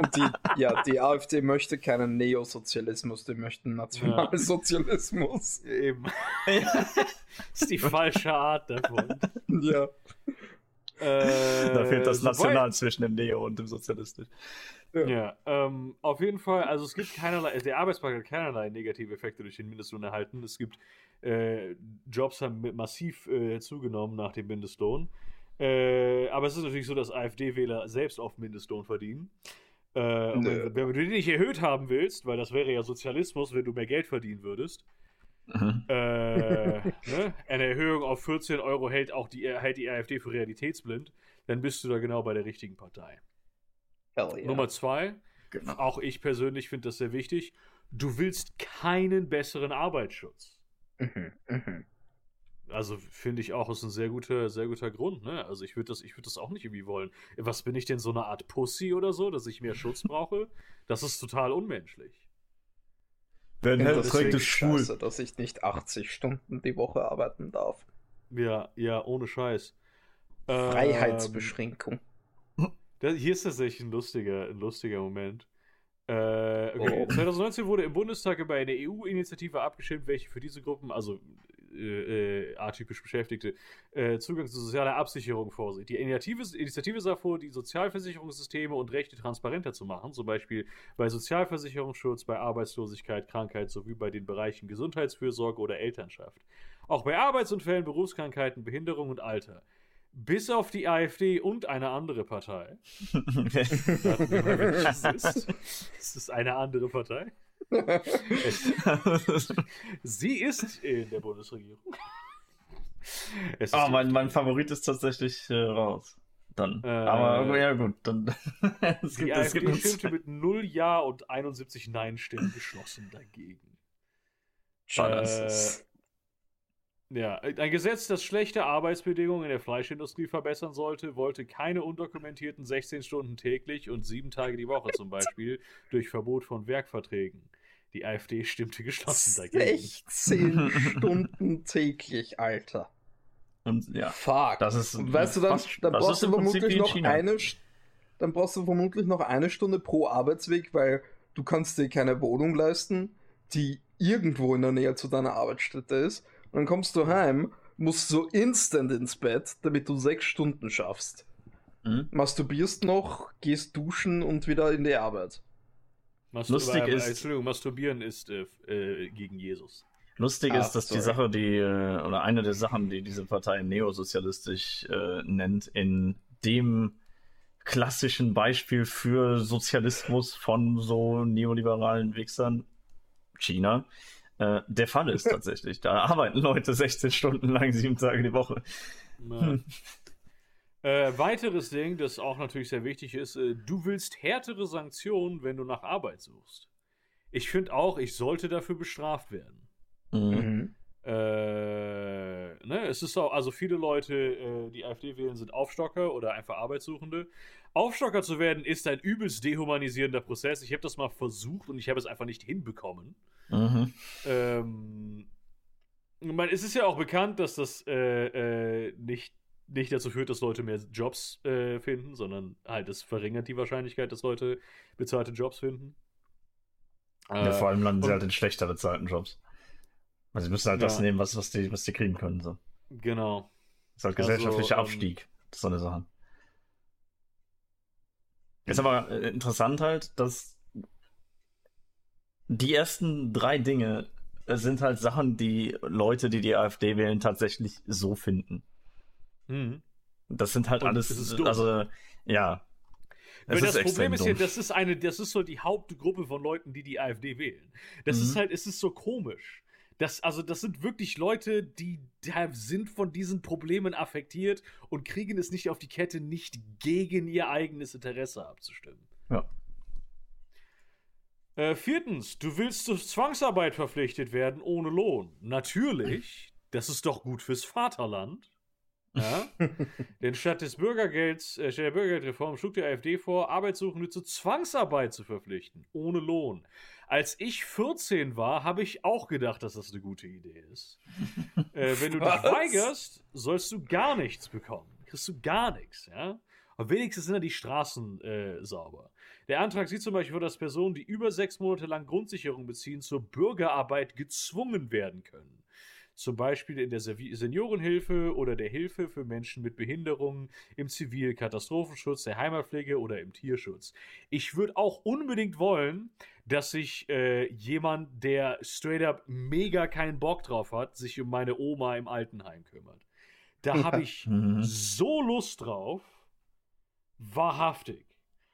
Und die, ja, die AfD möchte keinen Neosozialismus, die möchten Nationalsozialismus. Eben. das (laughs) ist die falsche Art davon. Ja. Äh, Da fehlt das National zwischen dem Neo und dem Sozialistisch. Ja, ähm, auf jeden Fall, also es gibt keinerlei, der Arbeitsmarkt hat keinerlei negative Effekte durch den Mindestlohn erhalten. Es gibt, äh, Jobs haben mit- massiv äh, zugenommen nach dem Mindestlohn. Äh, aber es ist natürlich so, dass AfD-Wähler selbst auf Mindestlohn verdienen. Äh, wenn, wenn du den nicht erhöht haben willst, weil das wäre ja Sozialismus, wenn du mehr Geld verdienen würdest, Mhm. äh, (laughs) ne? Eine Erhöhung auf 14 Euro hält auch die, hält die AfD für realitätsblind, dann bist du da genau bei der richtigen Partei. Yeah. Nummer zwei, genau. auch ich persönlich finde das sehr wichtig, du willst keinen besseren Arbeitsschutz. Mhm, mh. Also finde ich auch, ist ein sehr guter, sehr guter Grund, ne? Also ich würde das, ich das auch nicht irgendwie wollen. Was bin ich denn so eine Art Pussy oder so, dass ich mehr Schutz (laughs) brauche? Das ist total unmenschlich. Wenn halt trägt es schwul. Scheiße, dass ich nicht 80 Stunden die Woche arbeiten darf. Ja, ja, ohne Scheiß. Freiheitsbeschränkung. Ähm, das, hier ist tatsächlich ein lustiger, ein lustiger Moment. Äh, okay. oh. 2019 wurde im Bundestag über eine EU-Initiative abgestimmt, welche für diese Gruppen, also äh, atypisch Beschäftigte, äh, Zugang zu sozialer Absicherung vorsieht. Die Initiative, Initiative sah vor, die Sozialversicherungssysteme und Rechte transparenter zu machen, zum Beispiel bei Sozialversicherungsschutz, bei Arbeitslosigkeit, Krankheit sowie bei den Bereichen Gesundheitsfürsorge oder Elternschaft. Auch bei Arbeitsunfällen, Berufskrankheiten, Behinderung und Alter. Bis auf die AfD und eine andere Partei. (laughs) das ist. Es ist eine andere Partei. Sie ist in der Bundesregierung. Ah, oh, mein, mein Favorit ist tatsächlich äh, raus. Dann. Äh, Aber ja gut, dann. (laughs) es die gibt, AfD es stimmte mit 0 Ja und 71 Nein-Stimmen geschlossen dagegen. Äh, ja, ein Gesetz, das schlechte Arbeitsbedingungen in der Fleischindustrie verbessern sollte, wollte keine undokumentierten 16 Stunden täglich und 7 Tage die Woche zum Beispiel durch Verbot von Werkverträgen. Die AfD stimmte geschlossen dagegen. 16 (laughs) Stunden täglich, Alter. Und ja, Fuck. Das ist, weißt du, dann, dann brauchst du vermutlich noch eine dann brauchst du vermutlich noch eine Stunde pro Arbeitsweg, weil du kannst dir keine Wohnung leisten, die irgendwo in der Nähe zu deiner Arbeitsstätte ist. Und dann kommst du heim, musst so instant ins Bett, damit du sechs Stunden schaffst. Mhm. Masturbierst noch, gehst duschen und wieder in die Arbeit. Mastur Lustig äh, ist. Entschuldigung, masturbieren ist äh, äh, gegen Jesus. Lustig ah, ist, dass sorry. die Sache, die, äh, oder eine der Sachen, die diese Partei neosozialistisch äh, nennt, in dem klassischen Beispiel für Sozialismus von so neoliberalen Wichsern, China, äh, der Fall ist (laughs) tatsächlich. Da arbeiten Leute 16 Stunden lang, sieben Tage die Woche. Hm. (laughs) Äh, weiteres Ding, das auch natürlich sehr wichtig ist, äh, du willst härtere Sanktionen, wenn du nach Arbeit suchst. Ich finde auch, ich sollte dafür bestraft werden. Mhm. Äh, ne, es ist auch, also viele Leute, äh, die AfD wählen, sind Aufstocker oder einfach Arbeitssuchende. Aufstocker zu werden ist ein übelst dehumanisierender Prozess. Ich habe das mal versucht und ich habe es einfach nicht hinbekommen. Mhm. Ähm, man, es ist ja auch bekannt, dass das äh, äh, nicht nicht dazu führt, dass Leute mehr Jobs äh, finden, sondern halt es verringert die Wahrscheinlichkeit, dass Leute bezahlte Jobs finden. Ja, vor allem landen sie halt in schlechter bezahlten Jobs. Also sie müssen halt ja. das nehmen, was, was, die, was die kriegen können. So. Genau. Das ist halt gesellschaftlicher also, Abstieg. Ähm, das ist so eine Sache. Ist aber äh, interessant halt, dass die ersten drei Dinge sind halt Sachen, die Leute, die die AfD wählen, tatsächlich so finden. Mhm. Das sind halt Und alles, also ja. Weil das Problem ist ja, das ist eine, das ist so die Hauptgruppe von Leuten, die die AfD wählen. Das mhm. ist halt, es ist so komisch. Das, also, das sind wirklich Leute, die, die sind von diesen Problemen affektiert und kriegen es nicht auf die Kette, nicht gegen ihr eigenes Interesse abzustimmen. Ja. Äh, viertens, du willst zur Zwangsarbeit verpflichtet werden ohne Lohn. Natürlich, das ist doch gut fürs Vaterland. Ja? Denn statt des Bürgergelds, äh, statt der Bürgergeldreform schlug die AfD vor, Arbeitssuchende zur Zwangsarbeit zu verpflichten, ohne Lohn. Als ich 14 war, habe ich auch gedacht, dass das eine gute Idee ist. äh, wenn du dich weigerst, sollst du gar nichts bekommen. Kriegst du gar nichts, ja? Aber wenigstens sind dann die Straßen äh, sauber. Der Antrag sieht zum Beispiel vor, dass Personen, die über sechs Monate lang Grundsicherung beziehen, zur Bürgerarbeit gezwungen werden können zum Beispiel in der Seniorenhilfe oder der Hilfe für Menschen mit Behinderungen, im Zivilkatastrophenschutz, der Heimatpflege oder im Tierschutz. Ich würde auch unbedingt wollen, dass sich äh, jemand, der straight up mega keinen Bock drauf hat, sich um meine Oma im Altenheim kümmert. Da habe ich mhm. so Lust drauf. Wahrhaftig.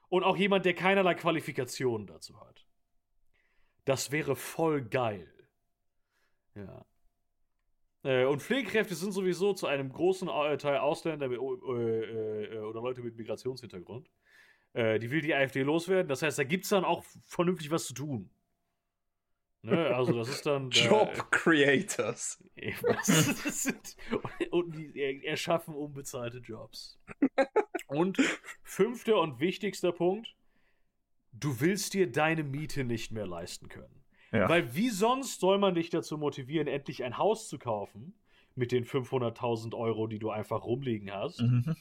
Und auch jemand, der keinerlei Qualifikationen dazu hat. Das wäre voll geil. Ja. Äh, und Pflegekräfte sind sowieso zu einem großen äh, Teil Ausländer mit, äh, äh, oder Leute mit Migrationshintergrund. Äh, die will die AfD loswerden. Das heißt, da gibt es dann auch vernünftig was zu tun. Ne? Also das ist dann... (laughs) Job Creators. und die erschaffen unbezahlte Jobs. Und fünfter und wichtigster Punkt, du willst dir deine Miete nicht mehr leisten können. Ja. Weil wie sonst soll man dich dazu motivieren, endlich ein Haus zu kaufen mit den 500.000 Euro, die du einfach rumliegen hast? Mhm.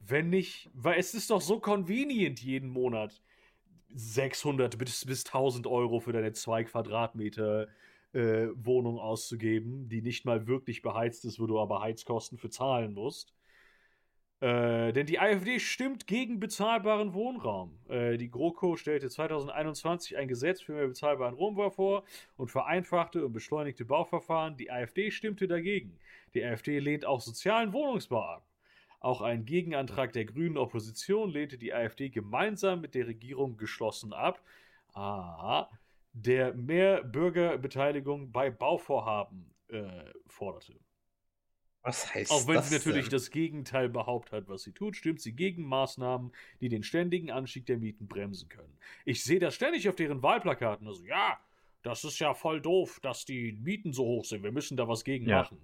Wenn nicht, weil es ist doch so convenient jeden Monat 600 bis, bis 1000 Euro für deine 2 Quadratmeter äh, Wohnung auszugeben, die nicht mal wirklich beheizt ist, wo du aber Heizkosten für zahlen musst. Äh, denn die AfD stimmt gegen bezahlbaren Wohnraum. Äh, die GroKo stellte 2021 ein Gesetz für mehr bezahlbaren Wohnbau vor und vereinfachte und beschleunigte Bauverfahren. Die AfD stimmte dagegen. Die AfD lehnt auch sozialen Wohnungsbau ab. Auch einen Gegenantrag der grünen Opposition lehnte die AfD gemeinsam mit der Regierung geschlossen ab, ah, der mehr Bürgerbeteiligung bei Bauvorhaben äh, forderte. Was heißt Auch wenn das sie natürlich denn? das Gegenteil behauptet hat, was sie tut, stimmt sie gegen Maßnahmen, die den ständigen Anstieg der Mieten bremsen können. Ich sehe das ständig auf deren Wahlplakaten. Also, ja, das ist ja voll doof, dass die Mieten so hoch sind. Wir müssen da was gegen ja. machen.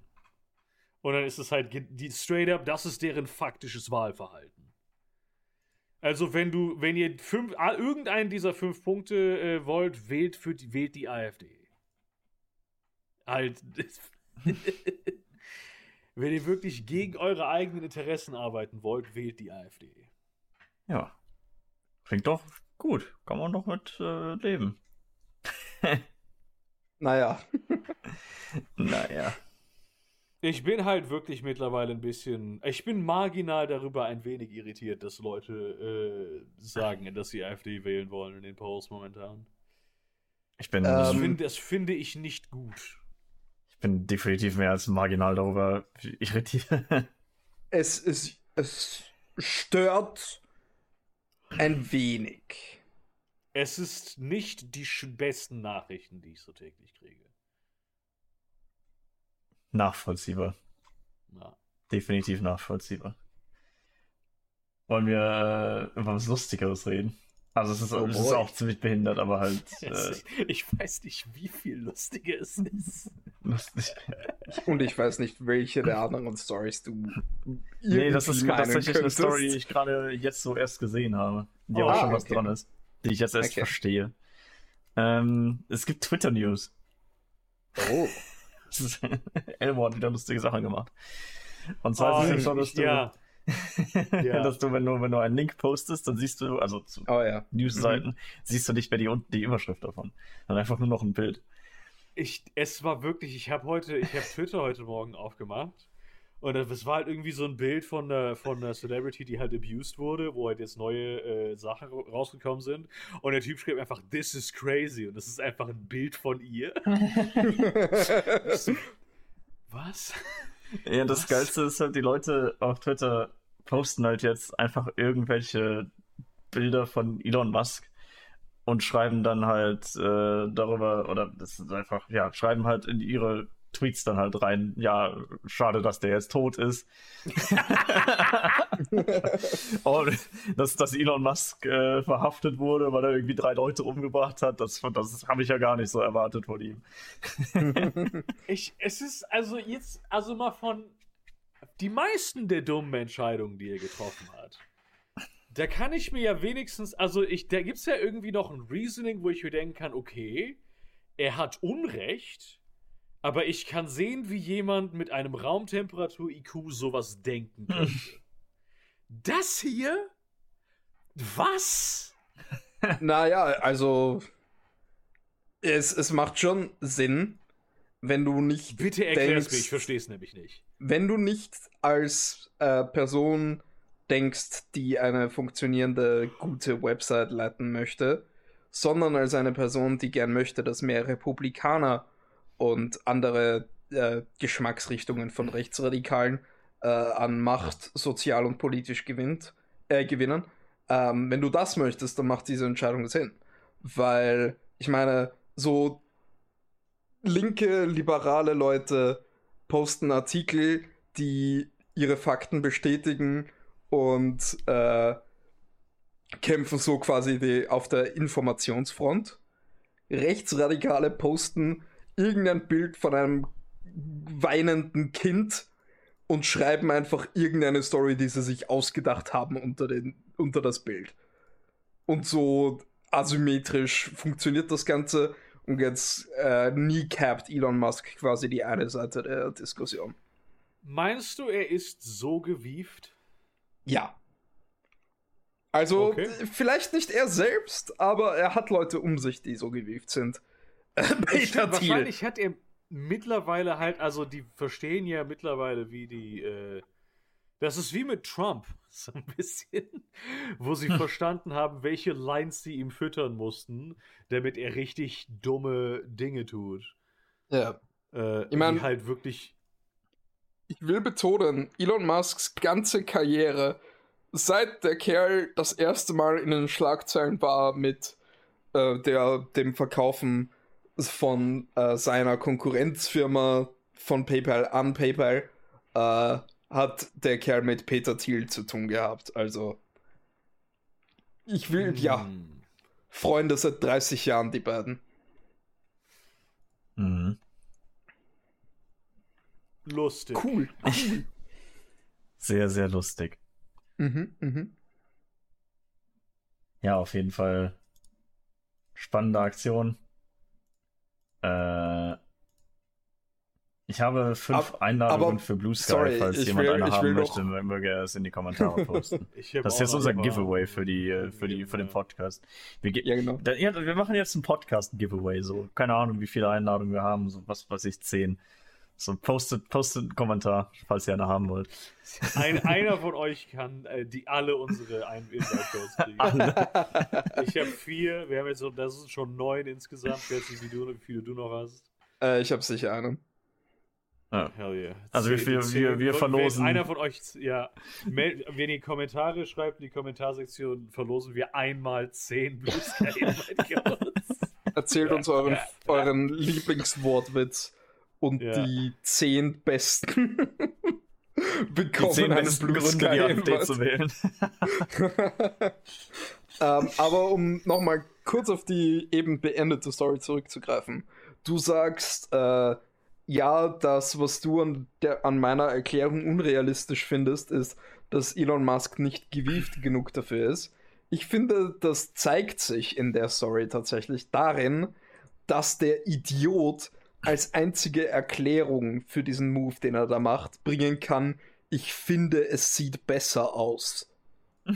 Und dann ist es halt die straight up, das ist deren faktisches Wahlverhalten. Also, wenn du, wenn ihr fünf, irgendeinen dieser fünf Punkte äh, wollt, wählt, für die, wählt die AfD. Halt. (laughs) Wenn ihr wirklich gegen eure eigenen Interessen arbeiten wollt, wählt die AfD. Ja. Klingt doch gut. Kann man doch mit äh, leben. (laughs) naja. (laughs) naja. Ich bin halt wirklich mittlerweile ein bisschen. Ich bin marginal darüber ein wenig irritiert, dass Leute äh, sagen, dass sie AfD wählen wollen in den Posts momentan. Ich bin. Das, ähm, find, das finde ich nicht gut bin definitiv mehr als marginal darüber irritiert. (laughs) Es, es, es stört ein wenig. Es ist nicht die besten Nachrichten, die ich so täglich kriege. Nachvollziehbar. Ja. Definitiv nachvollziehbar. Wollen wir äh, über was Lustigeres reden? Also es ist, oh es ist auch ziemlich behindert, aber halt. (laughs) Äh, ich weiß nicht, wie viel lustiger es ist. Lustig. (laughs) Und ich weiß nicht, welche der anderen Stories du. Nee, das ist tatsächlich könntest. eine Story, die ich gerade jetzt so erst gesehen habe. Die oh, auch schon okay. was dran ist. Die ich jetzt erst okay. verstehe. Ähm, es gibt Twitter-News. Oh. (laughs) Elmo hat wieder lustige Sachen gemacht. Und zwar oh, ist es so, dass du. Ja (laughs) ja. dass du wenn, du, wenn du einen Link postest, dann siehst du, also zu oh, ja. Newsseiten, mhm. siehst du nicht mehr die, die Überschrift davon. Dann einfach nur noch ein Bild. Ich, es war wirklich, ich habe heute, ich habe Twitter heute Morgen aufgemacht und es war halt irgendwie so ein Bild von einer, von einer Celebrity, die halt abused wurde, wo halt jetzt neue äh, Sachen rausgekommen sind. Und der Typ schrieb einfach, this is crazy. Und das ist einfach ein Bild von ihr. so, (laughs) (laughs) was? Ja, das Was? Geilste ist halt, die Leute auf Twitter posten halt jetzt einfach irgendwelche Bilder von Elon Musk und schreiben dann halt äh, darüber, oder das ist einfach, ja, schreiben halt in ihre Tweets dann halt rein, ja, schade, dass der jetzt tot ist. (laughs) und dass, dass Elon Musk äh, verhaftet wurde, weil er irgendwie drei Leute umgebracht hat, das, das habe ich ja gar nicht so erwartet von ihm. (laughs) ich, es ist also jetzt, also mal von die meisten der dummen Entscheidungen, die er getroffen hat. Da kann ich mir ja wenigstens, also ich, da gibt es ja irgendwie noch ein Reasoning, wo ich mir denken kann, okay, er hat Unrecht, aber ich kann sehen, wie jemand mit einem Raumtemperatur-IQ sowas denken hm. könnte. Das hier? Was? (laughs) naja, also. Es, es macht schon Sinn, wenn du nicht. Bitte erklär's mir, ich verstehe es nämlich nicht. Wenn du nicht als äh, Person denkst, die eine funktionierende, gute Website leiten möchte, sondern als eine Person, die gern möchte, dass mehr Republikaner und andere äh, Geschmacksrichtungen von Rechtsradikalen äh, an Macht sozial und politisch gewinnt, äh, gewinnen. Ähm, wenn du das möchtest, dann macht diese Entscheidung Sinn. Weil, ich meine, so linke, liberale Leute posten Artikel, die ihre Fakten bestätigen und äh, kämpfen so quasi die, auf der Informationsfront. Rechtsradikale posten irgendein Bild von einem weinenden Kind und schreiben einfach irgendeine Story, die sie sich ausgedacht haben unter, den, unter das Bild. Und so asymmetrisch funktioniert das Ganze und jetzt äh, kneecapped Elon Musk quasi die eine Seite der Diskussion. Meinst du, er ist so gewieft? Ja. Also, okay. vielleicht nicht er selbst, aber er hat Leute um sich, die so gewieft sind. Wahrscheinlich hat er mittlerweile halt, also die verstehen ja mittlerweile, wie die, äh, das ist wie mit Trump, (laughs) so ein bisschen, wo sie hm. verstanden haben, welche Lines sie ihm füttern mussten, damit er richtig dumme Dinge tut. Ja. Äh, ich meine, halt wirklich. Ich will betonen, Elon Musks ganze Karriere, seit der Kerl das erste Mal in den Schlagzeilen war mit äh, der, dem Verkaufen von äh, seiner Konkurrenzfirma von PayPal an PayPal äh, hat der Kerl mit Peter Thiel zu tun gehabt. Also ich will, hm. ja, Freunde seit 30 Jahren, die beiden. Mhm. Lustig. Cool. (laughs) cool. Sehr, sehr lustig. Mhm, mhm. Ja, auf jeden Fall spannende Aktion. Äh, ich habe fünf Ab, Einladungen für Blue Sky, sorry, falls jemand will, eine haben möchte, noch... möge er es in die Kommentare (laughs) posten. das ist jetzt unser Giveaway für, die, äh, für, die, für den Podcast. Wir, ja, genau. Da, ja, wir machen jetzt einen Podcast-Giveaway, so. Keine Ahnung, wie viele Einladungen wir haben, so was weiß ich, zehn. So, postet, postet einen Kommentar, falls ihr eine haben wollt. Ein, einer von euch kann äh, die alle unsere Invite-Codes kriegen. (laughs) ich habe vier, wir haben jetzt so, das sind schon neun insgesamt. Ich weiß nicht, wie, du, wie viele du noch hast. Äh, ich habe sicher einen. Ja. Hell yeah. Also wir, wir, wir, wir verlosen. Wenn einer von euch, ja, wenn ihr die Kommentare schreibt, in die Kommentarsektion verlosen wir einmal zehn Blue Sky Erzählt uns euren, euren Lieblingswortwitz und ja. die zehn besten (laughs) bekommen die zehn einen Blue Gründe, Sky AfD zu wählen. (laughs) ähm, aber um nochmal kurz auf die eben beendete Story zurückzugreifen. Du sagst, äh, ja, das, was du an, der, an meiner Erklärung unrealistisch findest, ist, dass Elon Musk nicht gewieft genug dafür ist. Ich finde, das zeigt sich in der Story tatsächlich darin, dass der Idiot als einzige Erklärung für diesen Move, den er da macht, bringen kann, ich finde, es sieht besser aus. (laughs)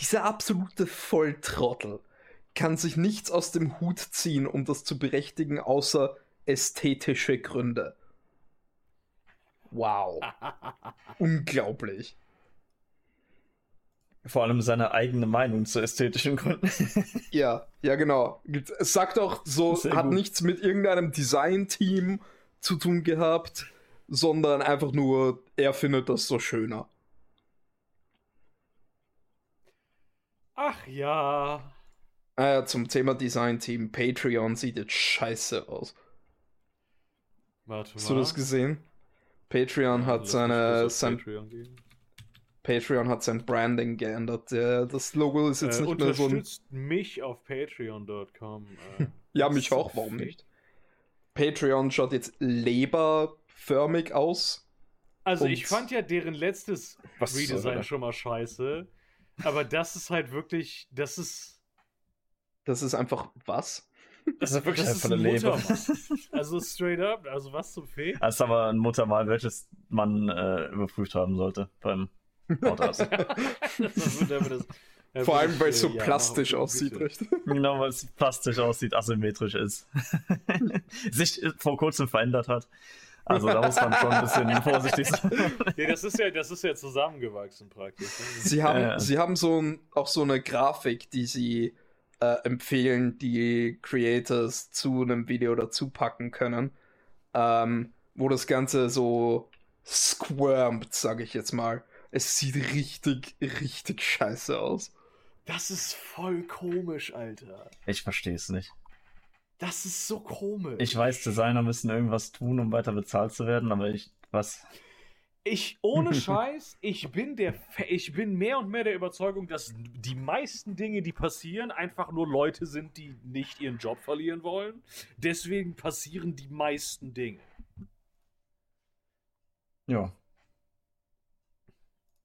Dieser absolute Volltrottel kann sich nichts aus dem Hut ziehen, um das zu berechtigen, außer ästhetische Gründe. Wow. (laughs) Unglaublich. Vor allem seine eigene Meinung zu ästhetischen Gründen. (laughs) ja, ja, genau. Es sagt auch so, Sehr hat gut. nichts mit irgendeinem Design-Team zu tun gehabt, sondern einfach nur, er findet das so schöner. Ach ja. Ah ja, zum Thema Design-Team. Patreon sieht jetzt scheiße aus. Warte mal. Hast du das gesehen? Patreon hat seine. Sein, Patreon, Patreon, hat sein Branding geändert. Das Logo ist jetzt äh, nicht mehr so. Unterstützt mich auf patreon.com. Äh, ja, mich auch, warum nicht? Patreon schaut jetzt leberförmig aus. Also, ich fand ja deren letztes Redesign schon mal scheiße. Aber das ist halt wirklich. Das ist. Das ist einfach was? Das ist wirklich das einfach eine Leber. (laughs) Also straight up, also was zum Fee? Das ist aber ein Muttermal, welches man äh, überprüft haben sollte beim (laughs) (laughs) Vor allem, weil es so ja, plastisch aussieht, richtig? (laughs) Genau, weil es plastisch aussieht, asymmetrisch ist. Sich vor kurzem verändert hat. Also da muss man schon ein bisschen vorsichtig sein. Nee, das ist ja, das ist ja zusammengewachsen praktisch. Sie haben, äh, sie haben so ein, auch so eine Grafik, die sie äh, empfehlen, die Creators zu einem Video dazu packen können, ähm, wo das Ganze so squirmt, sag ich jetzt mal. Es sieht richtig, richtig scheiße aus. Das ist voll komisch, Alter. Ich verstehe es nicht. Das ist so komisch. Ich weiß, Designer müssen irgendwas tun, um weiter bezahlt zu werden, aber ich, was? Ich, ohne (laughs) Scheiß, ich bin der, ich bin mehr und mehr der Überzeugung, dass die meisten Dinge, die passieren, einfach nur Leute sind, die nicht ihren Job verlieren wollen. Deswegen passieren die meisten Dinge. Ja.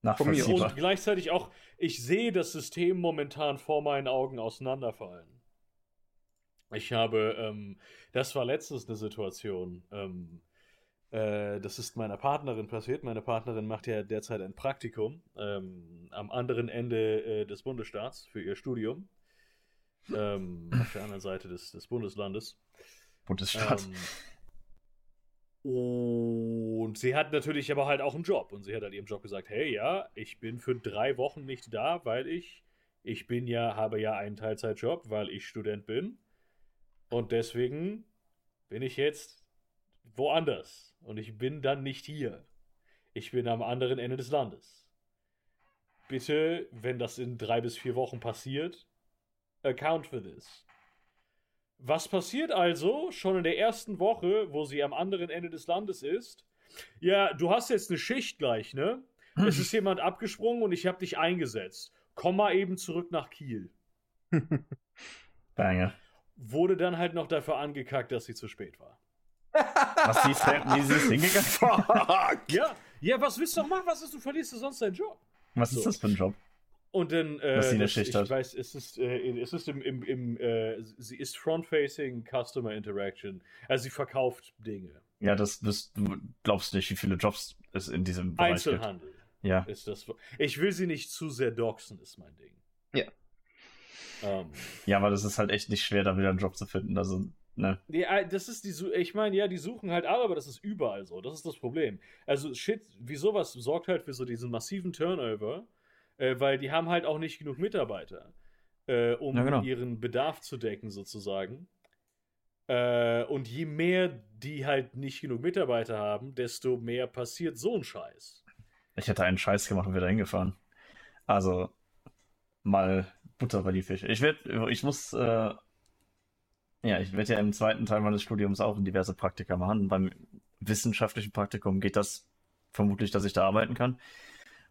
Mir Nachvollziehbar. Und gleichzeitig auch, ich sehe das System momentan vor meinen Augen auseinanderfallen. Ich habe, ähm, das war letztens eine Situation, ähm, äh, das ist meiner Partnerin passiert. Meine Partnerin macht ja derzeit ein Praktikum ähm, am anderen Ende äh, des Bundesstaats für ihr Studium. Ähm, auf der anderen Seite des, des Bundeslandes. Bundesstaat. Und sie hat natürlich aber halt auch einen Job. Und sie hat halt ihrem Job gesagt, hey, ja, ich bin für drei Wochen nicht da, weil ich, ich bin ja, habe ja einen Teilzeitjob, weil ich Student bin. Und deswegen bin ich jetzt woanders. Und ich bin dann nicht hier. Ich bin am anderen Ende des Landes. Bitte, wenn das in drei bis vier Wochen passiert, account for this. Was passiert also schon in der ersten Woche, wo sie am anderen Ende des Landes ist? Ja, du hast jetzt eine Schicht gleich, ne? Es ist jemand abgesprungen und ich habe dich eingesetzt. Komm mal eben zurück nach Kiel. (laughs) Banger. Wurde dann halt noch dafür angekackt, dass sie zu spät war. Was sie ist, wie sie ist hingegangen? (laughs) Fuck! Ja, ja, was willst du noch machen? Was ist, du verlierst du sonst deinen Job? Was ist So. das für ein Job? Und dann, äh, Dass sie eine das- Schicht ich hat. weiß, es ist, äh, es ist im, im, im äh, sie ist Front-Facing Customer Interaction. Also sie verkauft Dinge. Ja, das, das du glaubst nicht, wie viele Jobs es in diesem Bereich Einzelhandel gibt. Ja. ist das. Ich will sie nicht zu sehr doxen, ist mein Ding. Ja. Ähm, Ja, aber das ist halt echt nicht schwer, da wieder einen Job zu finden. Also, ne. Ja, das ist die, ich meine, ja, die suchen halt alle, aber das ist überall so. Das ist das Problem. Also, shit, wie sowas sorgt halt für so diesen massiven Turnover, äh, weil die haben halt auch nicht genug Mitarbeiter, äh, um Ja, genau. ihren Bedarf zu decken, sozusagen. Äh, und je mehr die halt nicht genug Mitarbeiter haben, desto mehr passiert so ein Scheiß. Ich hätte einen Scheiß gemacht und wäre da hingefahren. Also, mal Butter bei die Fische. Ich werde, ich muss, äh, ja, ich werde ja im zweiten Teil meines Studiums auch diverse Praktika machen. Beim wissenschaftlichen Praktikum geht das vermutlich, dass ich da arbeiten kann,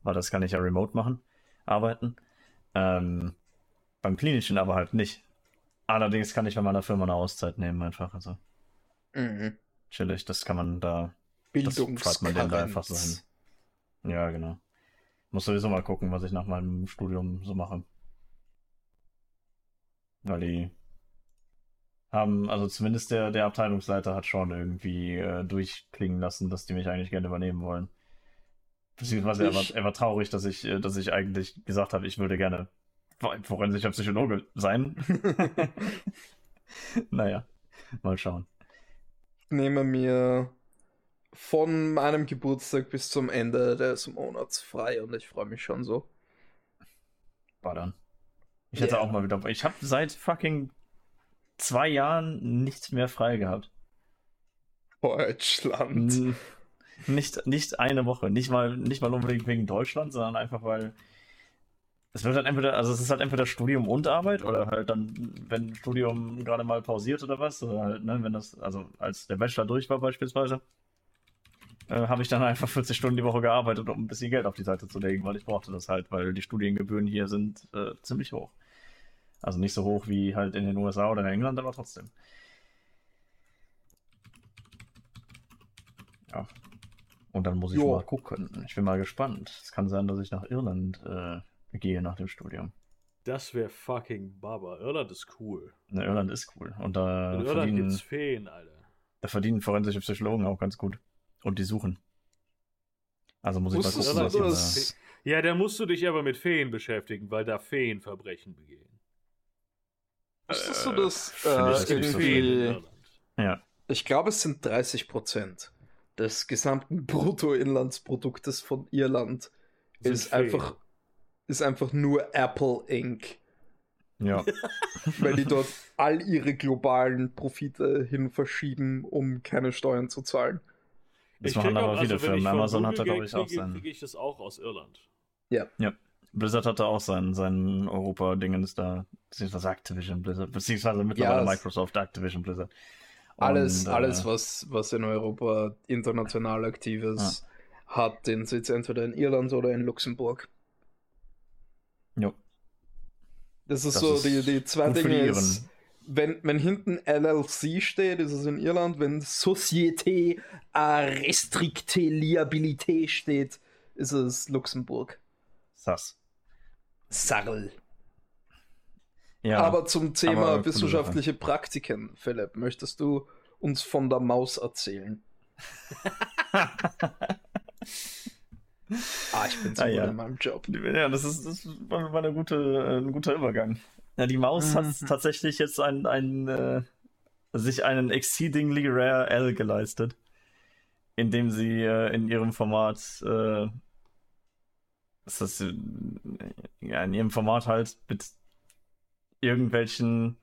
weil das kann ich ja remote machen, arbeiten. Ähm, beim klinischen aber halt nicht. Allerdings kann ich bei meiner Firma eine Auszeit nehmen, einfach. Also Mhm. chillig, das kann man da Das fragt man den da einfach so hin. Ja, genau. Muss sowieso mal gucken, was ich nach meinem Studium so mache. Weil die haben, also zumindest der, der Abteilungsleiter hat schon irgendwie äh, durchklingen lassen, dass die mich eigentlich gerne übernehmen wollen. Beziehungsweise er war, Ich- er war traurig, dass ich, äh, dass ich eigentlich gesagt habe, ich würde gerne for- forensischer Psychologe sein. (laughs) naja, mal schauen. Ich nehme mir von meinem Geburtstag bis zum Ende des Monats frei und ich freue mich schon so. War dann. Ich hätte Ja. auch mal wieder. Ich habe seit fucking zwei Jahren nichts mehr frei gehabt. Deutschland. Nicht, nicht eine Woche. Nicht mal, nicht mal unbedingt wegen Deutschland, sondern einfach weil. Es wird halt entweder, also es ist halt entweder Studium und Arbeit oder halt dann, wenn Studium gerade mal pausiert oder was, oder halt, ne, wenn das, also als der Bachelor durch war beispielsweise, äh, habe ich dann einfach 40 Stunden die Woche gearbeitet, um ein bisschen Geld auf die Seite zu legen, weil ich brauchte das halt, weil die Studiengebühren hier sind äh, ziemlich hoch. Also nicht so hoch wie halt in den USA oder in England, aber trotzdem. Ja. Und dann muss ich Jo. mal gucken. Ich bin mal gespannt. Es kann sein, dass ich nach Irland äh, gehe nach dem Studium. Das wäre fucking Baba. Irland ist cool. Na, Irland ist cool. Und da In Irland verdienen, gibt's Feen, Alter. da verdienen forensische Psychologen auch ganz gut. Und die suchen. Also muss ich mal gucken, du was ich das? da... Ja, da musst du dich aber mit Feen beschäftigen, weil da Feen Verbrechen begehen. Wusstest du, Äh, dass finde ich äh, nicht so. Ja. ich glaube, es sind 30 Prozent des gesamten (laughs) Bruttoinlandsproduktes von Irland Sind ist Feen. einfach, ist einfach nur Apple Inc., Ja. (laughs) weil die dort all ihre globalen Profite hin verschieben, um keine Steuern zu zahlen. Das Ich machen aber auch- viele also Firmen. Amazon hat da, glaube ich, auch seinen. kriege ich das auch aus Irland. Blizzard hatte auch sein, sein Europa-Dingens da, beziehungsweise Activision Blizzard, beziehungsweise mittlerweile es- Microsoft Activision Blizzard. Alles, Und, äh, alles was, was in Europa international aktiv ist, hat den Sitz entweder in Irland oder in Luxemburg. Jo. Das ist Das so, ist die, die zwei Dinge ist, wenn, wenn hinten LLC steht, ist es in Irland, wenn Société à Restricté Liabilité steht, ist es Luxemburg. Sass. Sarl. Ja. Aber zum Thema aber wissenschaftliche Praktiken, Philipp, möchtest du uns von der Maus erzählen? (laughs) Ah, ich bin so Ah, ja. in meinem Job. Ja, das ist, das war eine gute, äh, ein guter Übergang. Ja, die Maus hat Mhm. tatsächlich jetzt ein, ein, äh, sich einen exceedingly rare L geleistet, indem sie äh, in ihrem Format, äh, ist das, äh, ja, in ihrem Format halt mit irgendwelchen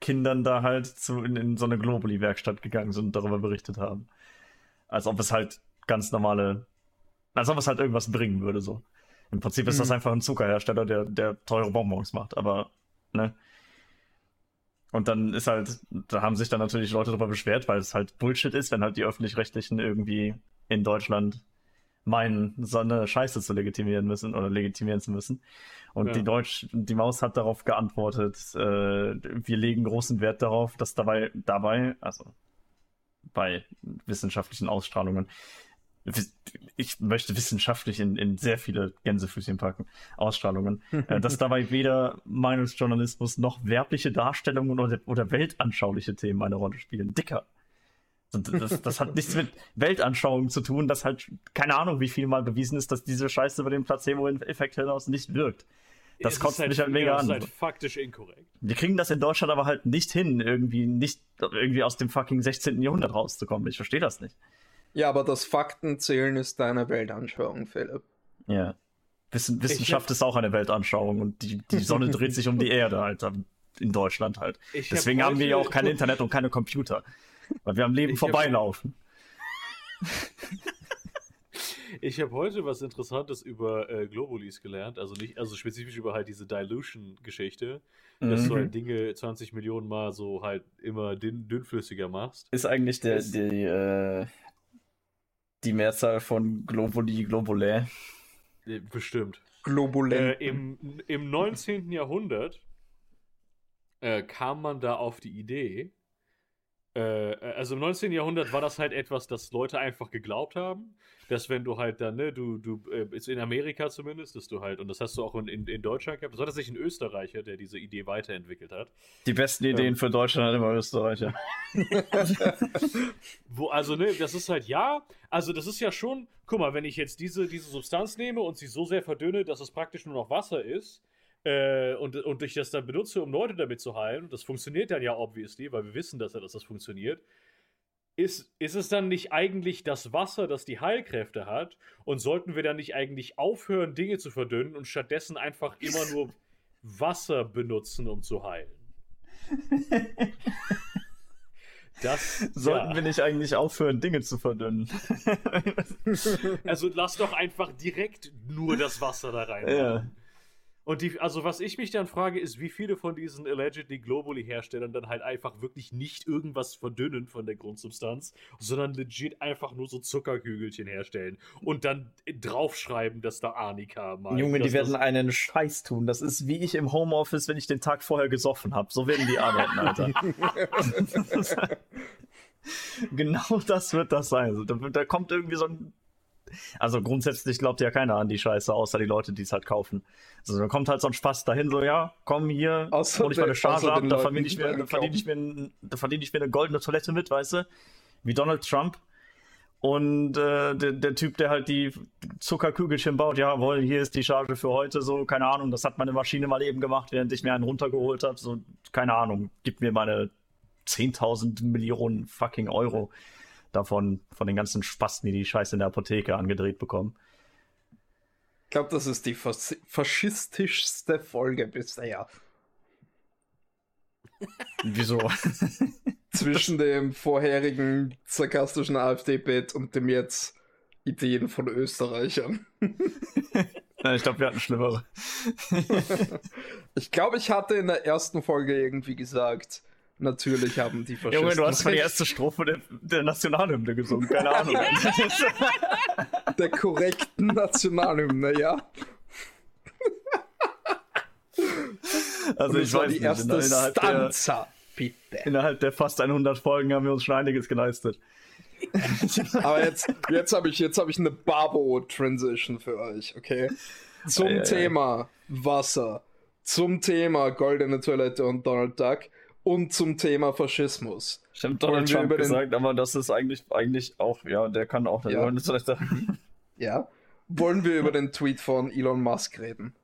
Kindern da halt zu, in, in so eine Globuli-Werkstatt gegangen sind und darüber berichtet haben. Als ob es halt ganz normale, als ob es halt irgendwas bringen würde, so. Im Prinzip ist das Mhm. einfach ein Zuckerhersteller, der, der teure Bonbons macht, aber, ne? Und dann ist halt, da haben sich dann natürlich Leute darüber beschwert, weil es halt Bullshit ist, wenn halt die Öffentlich-Rechtlichen irgendwie in Deutschland meinen, so eine Scheiße zu legitimieren müssen oder legitimieren zu müssen. Und Ja. die Deutsch, die Maus hat darauf geantwortet, äh, wir legen großen Wert darauf, dass dabei, dabei, also bei wissenschaftlichen Ausstrahlungen, ich möchte wissenschaftlich in, in sehr viele Gänsefüßchen packen, Ausstrahlungen, (laughs) äh, dass dabei weder Meinungsjournalismus noch werbliche Darstellungen oder, oder weltanschauliche Themen eine Rolle spielen. Dicker. Und das, das hat nichts mit Weltanschauung zu tun, dass halt keine Ahnung, wie viel mal bewiesen ist, dass diese Scheiße über den Placebo-Effekt hinaus nicht wirkt. Das Es kotzt ist mich halt mega das an. ist halt faktisch inkorrekt. Wir kriegen das in Deutschland aber halt nicht hin, irgendwie nicht irgendwie aus dem fucking 16. Jahrhundert rauszukommen. Ich verstehe das nicht. Ja, aber das Faktenzählen ist deine Weltanschauung, Philipp. Ja. Wissen, Wissenschaft ist auch eine Weltanschauung und die, die Sonne dreht sich um die (laughs) Erde, Alter. In Deutschland halt. Ich hab Deswegen haben wir ja auch kein Internet und keine Computer. Weil wir am Leben Ich hab- vorbeilaufen. (laughs) Ich habe heute was Interessantes über äh, Globulis gelernt, also nicht, also spezifisch über halt diese Dilution-Geschichte, dass du Mhm. halt Dinge 20 Millionen Mal so halt immer dünn, dünnflüssiger machst. Ist eigentlich der, Es- die, äh, die Mehrzahl von Globuli, Globulä. Äh, Bestimmt. Äh, Globulent. im, Im 19. Jahrhundert äh, kam man da auf die Idee, äh, also im 19. Jahrhundert war das halt etwas, das Leute einfach geglaubt haben, dass wenn du halt dann, ne, du, du, äh, in Amerika zumindest, dass du halt, und das hast du auch in, in, in Deutschland gehabt, das war tatsächlich ein Österreicher, der diese Idee weiterentwickelt hat. Die besten Ideen Ähm. für Deutschland hat immer Österreicher. (laughs) (laughs) Wo, also, ne, das ist halt, ja, also das ist ja schon, guck mal, wenn ich jetzt diese, diese Substanz nehme und sie so sehr verdünne, dass es praktisch nur noch Wasser ist, äh, und, und ich das dann benutze, um Leute damit zu heilen, das funktioniert dann ja obviously, weil wir wissen, dass, ja, dass das funktioniert, ist, ist es dann nicht eigentlich das Wasser, das die Heilkräfte hat? Und sollten wir dann nicht eigentlich aufhören, Dinge zu verdünnen und stattdessen einfach immer nur Wasser benutzen, um zu heilen? Das Sollten ja. wir nicht eigentlich aufhören, Dinge zu verdünnen? (laughs) Also lass doch einfach direkt nur das Wasser da rein. ja. Und die, also was ich mich dann frage, ist, wie viele von diesen allegedly globally Herstellern dann halt einfach wirklich nicht irgendwas verdünnen von der Grundsubstanz, sondern legit einfach nur so Zuckerkügelchen herstellen und dann draufschreiben, dass da Arnika mal. Junge, die werden einen Scheiß tun. Das ist wie ich im Homeoffice, wenn ich den Tag vorher gesoffen habe. So werden die arbeiten, Alter. (laughs) (laughs) genau das wird das sein. Also, da, da kommt irgendwie so ein. Also grundsätzlich glaubt ja keiner an die Scheiße, außer die Leute, die es halt kaufen. Also da kommt halt so ein Spaß dahin, so ja, komm hier, Außer hol ich mal eine den- Charge ab, da verdiene ich, mir, da verdiene ich, mir, ein- da verdiene ich mir eine goldene Toilette mit, weißt du? Wie Donald Trump. Und äh, der, der Typ, der halt die Zuckerkügelchen baut, jawohl, hier ist die Charge für heute, so, keine Ahnung, das hat meine Maschine mal eben gemacht, während ich mir einen runtergeholt habe, so, keine Ahnung, gib mir meine 10.000 Millionen fucking Euro davon, von den ganzen Spasten, die die Scheiße in der Apotheke angedreht bekommen. Ich glaube, das ist die fas faschistischste Folge bisher. Wieso? (laughs) Zwischen dem vorherigen sarkastischen AfD-Bit und dem jetzt Ideen von Österreichern. (laughs) ich glaube, wir hatten schlimmere. (laughs) Ich glaube, ich hatte in der ersten Folge irgendwie gesagt, Natürlich haben die Faschisten Junge, du hast mal die erste Strophe der, der Nationalhymne gesungen, keine Ahnung. (laughs) der korrekten Nationalhymne, ja. also Und ich war weiß die nicht, erste innerhalb der, Stanza, bitte. innerhalb der fast 100 Folgen haben wir uns schon einiges geleistet. (laughs) Aber jetzt, jetzt habe ich, jetzt hab ich eine Babo-Transition für euch, okay? Zum ei, ei. Thema Wasser, zum Thema goldene Toilette und Donald Duck und zum Thema Faschismus. Stimmt, Donald Trump den- gesagt, aber das ist eigentlich, eigentlich auch, ja, der kann auch Ja. Ja? Wollen wir über den Tweet von Elon Musk reden?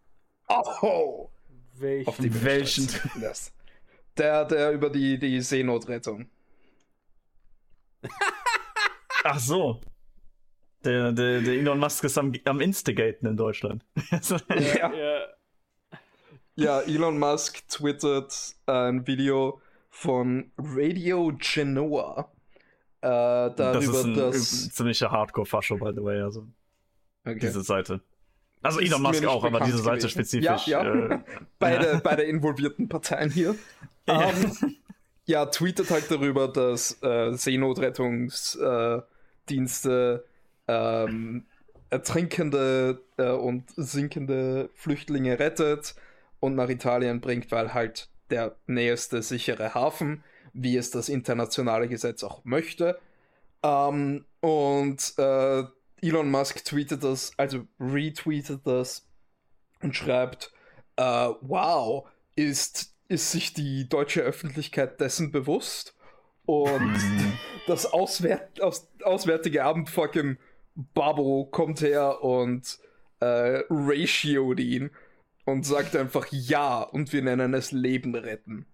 Oh! Welch, Auf die Welchen? Yes. Der, der über die, die Seenotrettung. (laughs) Ach so. Der, der, der Elon Musk ist am, am Instigaten in Deutschland. (laughs) Ja. ja, Ja, Elon Musk twittert ein Video von Radio Genoa äh, das darüber, ist ein dass. ziemlicher Hardcore-Fascho, by the way, also Okay. diese Seite. Also Elon Musk auch, aber diese Seite gewesen. spezifisch. Ja, ja. Äh, beide, beide involvierten Parteien hier. (laughs) Ja. Ähm, ja, tweetet halt darüber, dass äh, Seenotrettungsdienste äh, ähm, ertrinkende äh, und sinkende Flüchtlinge rettet und nach Italien bringt, weil halt der nächste sichere Hafen, wie es das internationale Gesetz auch möchte. Ähm, und äh, Elon Musk tweetet das, also retweetet das und schreibt, äh, wow, ist, ist sich die deutsche Öffentlichkeit dessen bewusst? Und (laughs) das Auswärt, aus, Auswärtige Amt fucking Babo kommt her und äh, ratioed ihn und sagt einfach ja und wir nennen es Leben retten.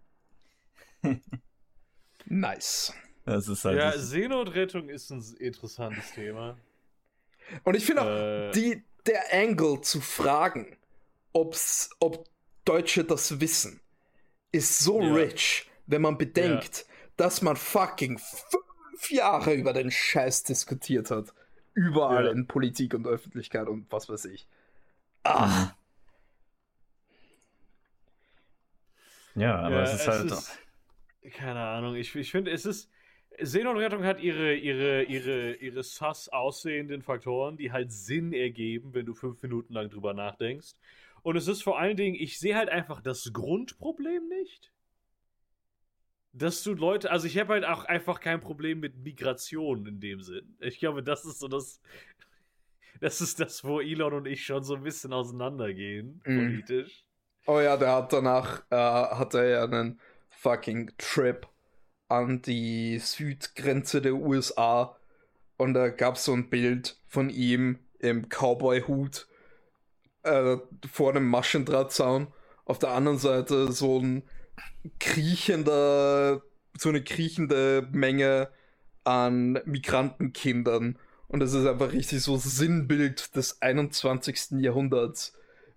(laughs) nice. das ist halt. ja, Seenotrettung ist ein interessantes Thema. Und ich finde auch, Äh. die, der Angle zu fragen, ob's, ob Deutsche das wissen, ist so Ja. rich, wenn man bedenkt, dass man fucking fünf Jahre über den Scheiß diskutiert hat. Überall Ja. in Politik und Öffentlichkeit und was weiß ich. Ah, ja, aber Ja, es ist halt. keine Ahnung, ich, ich finde, es ist. Seenotrettung hat ihre, ihre, ihre, ihre sus aussehenden Faktoren, die halt Sinn ergeben, wenn du fünf Minuten lang drüber nachdenkst. Und es ist vor allen Dingen, ich sehe halt einfach das Grundproblem nicht. Dass du Leute, also ich habe halt auch einfach kein Problem mit Migration in dem Sinn. Ich glaube, das ist so das, das ist das, wo Elon und ich schon so ein bisschen auseinandergehen, Mhm. politisch. Oh ja, der hat danach, äh, hatte er einen fucking Trip an die Südgrenze der USA und da gab es so ein Bild von ihm im Cowboy-Hut äh, vor einem Maschendrahtzaun. Auf der anderen Seite so ein kriechender, so eine kriechende Menge an Migrantenkindern. Und das ist einfach richtig so Sinnbild des 21. Jahrhunderts,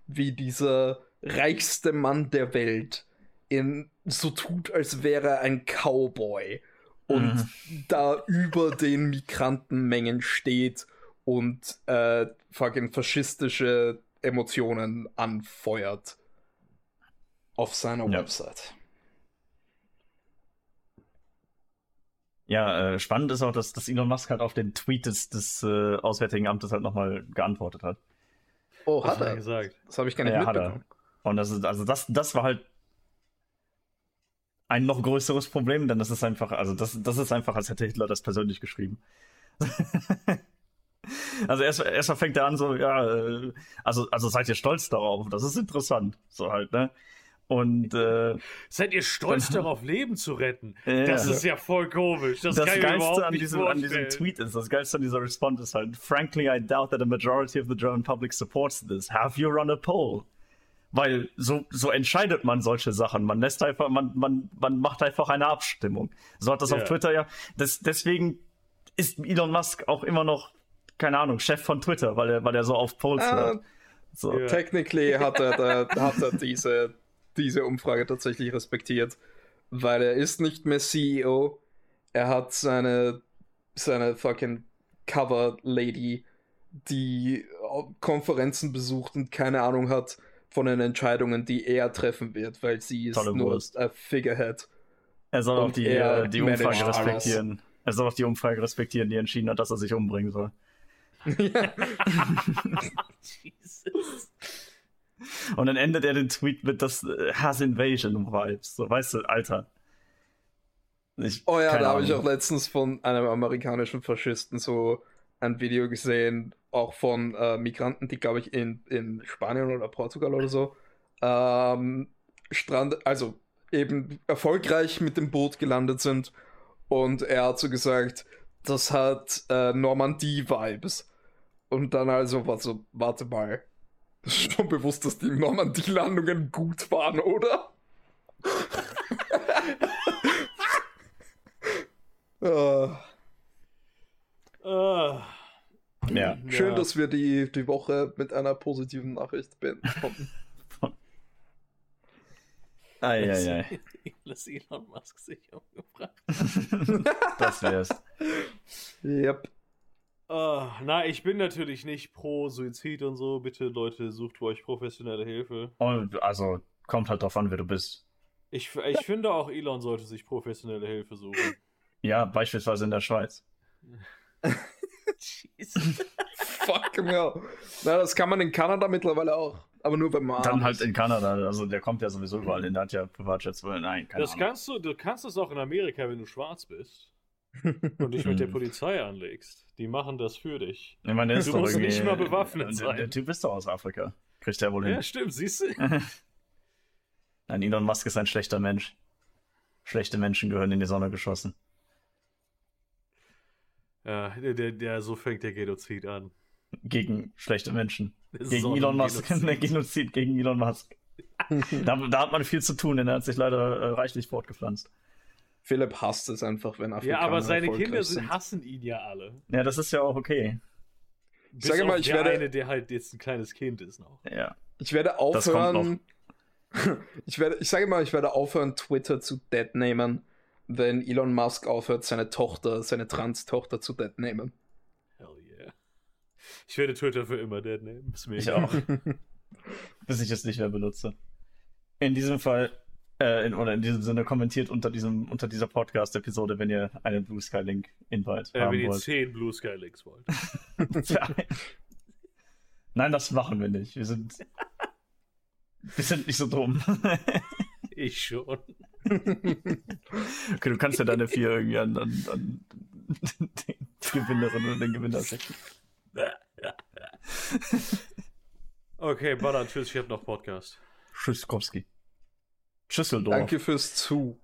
wie dieser reichste Mann der Welt in, so tut, als wäre er ein Cowboy und da über den Migrantenmengen steht und äh, fucking faschistische Emotionen anfeuert auf seiner Ja. Website. Ja, äh, spannend ist auch, dass, dass Elon Musk halt auf den Tweet des, des äh, Auswärtigen Amtes halt nochmal geantwortet hat. Oh, Was hat er gesagt? Das habe ich gar nicht Ja, hat er. Und das ist, also das, das war halt ein noch größeres Problem, denn das ist einfach, also das, das ist einfach, als hätte Hitler das persönlich geschrieben. (laughs) also erst, erstmal fängt er an so, ja, äh, also, also seid ihr stolz darauf, das ist interessant, so halt, ne? Und äh, Seid ihr stolz darauf, Leben zu retten? Ja. Das ist ja voll komisch. Das, das Geilste an diesem, an diesem. Tweet ist, das Geilste an dieser Response ist halt, frankly, I doubt that a majority of the German public supports this. Have you run a poll? Weil so, so entscheidet man solche Sachen. Man lässt einfach, man, man, man macht einfach eine Abstimmung. So hat das Ja. auf Twitter ja. Das, deswegen ist Elon Musk auch immer noch, keine Ahnung, Chef von Twitter, weil er, weil er so auf Polls Ah, hört. So. Ja. Technically hat er, da, hat er diese, diese Umfrage tatsächlich respektiert, weil er ist nicht mehr CEO. Er hat seine, seine fucking Cover Lady, die Konferenzen besucht und keine Ahnung hat von den Entscheidungen, die er treffen wird, weil sie ist Tolle nur ein Figurehead. Er soll auch die, er äh, die Umfrage alles. respektieren. Er soll auch die Umfrage respektieren, die entschieden hat, dass er sich umbringen soll. ja. Jesus. (laughs) Und dann endet er den Tweet mit das äh, Hass Invasion Vibes. So, weißt du, Alter. Ich, Oh ja, da habe ich auch letztens von einem amerikanischen Faschisten so ein Video gesehen, auch von äh, Migranten, die, glaube ich, in, in Spanien oder Portugal oder so, ähm, Strand, also eben erfolgreich mit dem Boot gelandet sind. Und er hat so gesagt, das hat äh, Normandie-Vibes. Und dann also war so, warte mal. Das ist schon bewusst, dass die Normandie-Landungen gut waren, oder? äh, (laughs) Ah. Ja. Schön, Ja. dass wir die, die Woche mit einer positiven Nachricht beenden konnten. (laughs) Eieiei. (laughs) Lass Elon Musk sich umgebracht. (laughs) das wär's. yep. Ah, na, ich bin natürlich nicht pro Suizid und so. Bitte, Leute, sucht für euch professionelle Hilfe. Und, also, kommt halt drauf an, wer du bist. Ich, ich finde auch, Elon sollte sich professionelle Hilfe suchen. Ja, beispielsweise in der Schweiz. (laughs) Jesus. Fuck hell. Na, das kann man in Kanada mittlerweile auch. Aber nur wenn man. Dann arm halt in Kanada. Also, der kommt ja sowieso überall hin. Der hat ja Privatjets. Nein, keine Das Ahnung. kannst du, du kannst das auch in Amerika, wenn du schwarz bist und dich mit der (laughs) Hm. Polizei anlegst. Die machen das für dich. Ich meine, der ist Du doch musst nicht mal bewaffnet der, sein. Der Typ ist doch aus Afrika. Kriegt der wohl hin. Ja, stimmt, siehst du? (laughs) Nein, Elon Musk ist ein schlechter Mensch. Schlechte Menschen gehören in die Sonne geschossen. Ja, der, der, der, so fängt der Genozid an. Gegen schlechte Menschen. (laughs) Gegen Elon Musk. Sonnengenozid. (laughs) Der Genozid gegen Elon Musk. (laughs) Da, da hat man viel zu tun, denn er hat sich leider äh, reichlich fortgepflanzt. Philipp hasst es einfach, wenn Afrikaner Ja, aber seine Kinder sind, sind. hassen ihn ja alle. Ja, das ist ja auch okay. Bis sage mal, ich der werde- eine, der halt jetzt ein kleines Kind ist noch. Ja. Ich werde Das kommt aufhören. Ich, werde, ich sage mal, ich werde aufhören, Twitter zu deadnamen, wenn Elon Musk aufhört, seine Tochter, seine Trans-Tochter zu deadnamen. Hell yeah. Ich werde Twitter für immer dead nehmen. Ist mir Ich auch. (laughs) Bis ich es nicht mehr benutze. In diesem Fall, äh, in, oder in diesem Sinne, kommentiert unter, diesem, unter dieser Podcast-Episode, wenn ihr einen Blue Sky Link Invite Äh, haben wenn ihr wollt. 10 Blue Sky Links wollt. (laughs) Nein, das machen wir nicht. Wir sind, wir sind nicht so dumm. (laughs) Ich schon. Okay, du kannst ja deine vier irgendwie an, an, an die Gewinnerin oder den Gewinner schicken. Okay, Baller, tschüss, ich hab noch Podcast. Tschüsskowski. Schüsseldorf. Danke fürs Zu.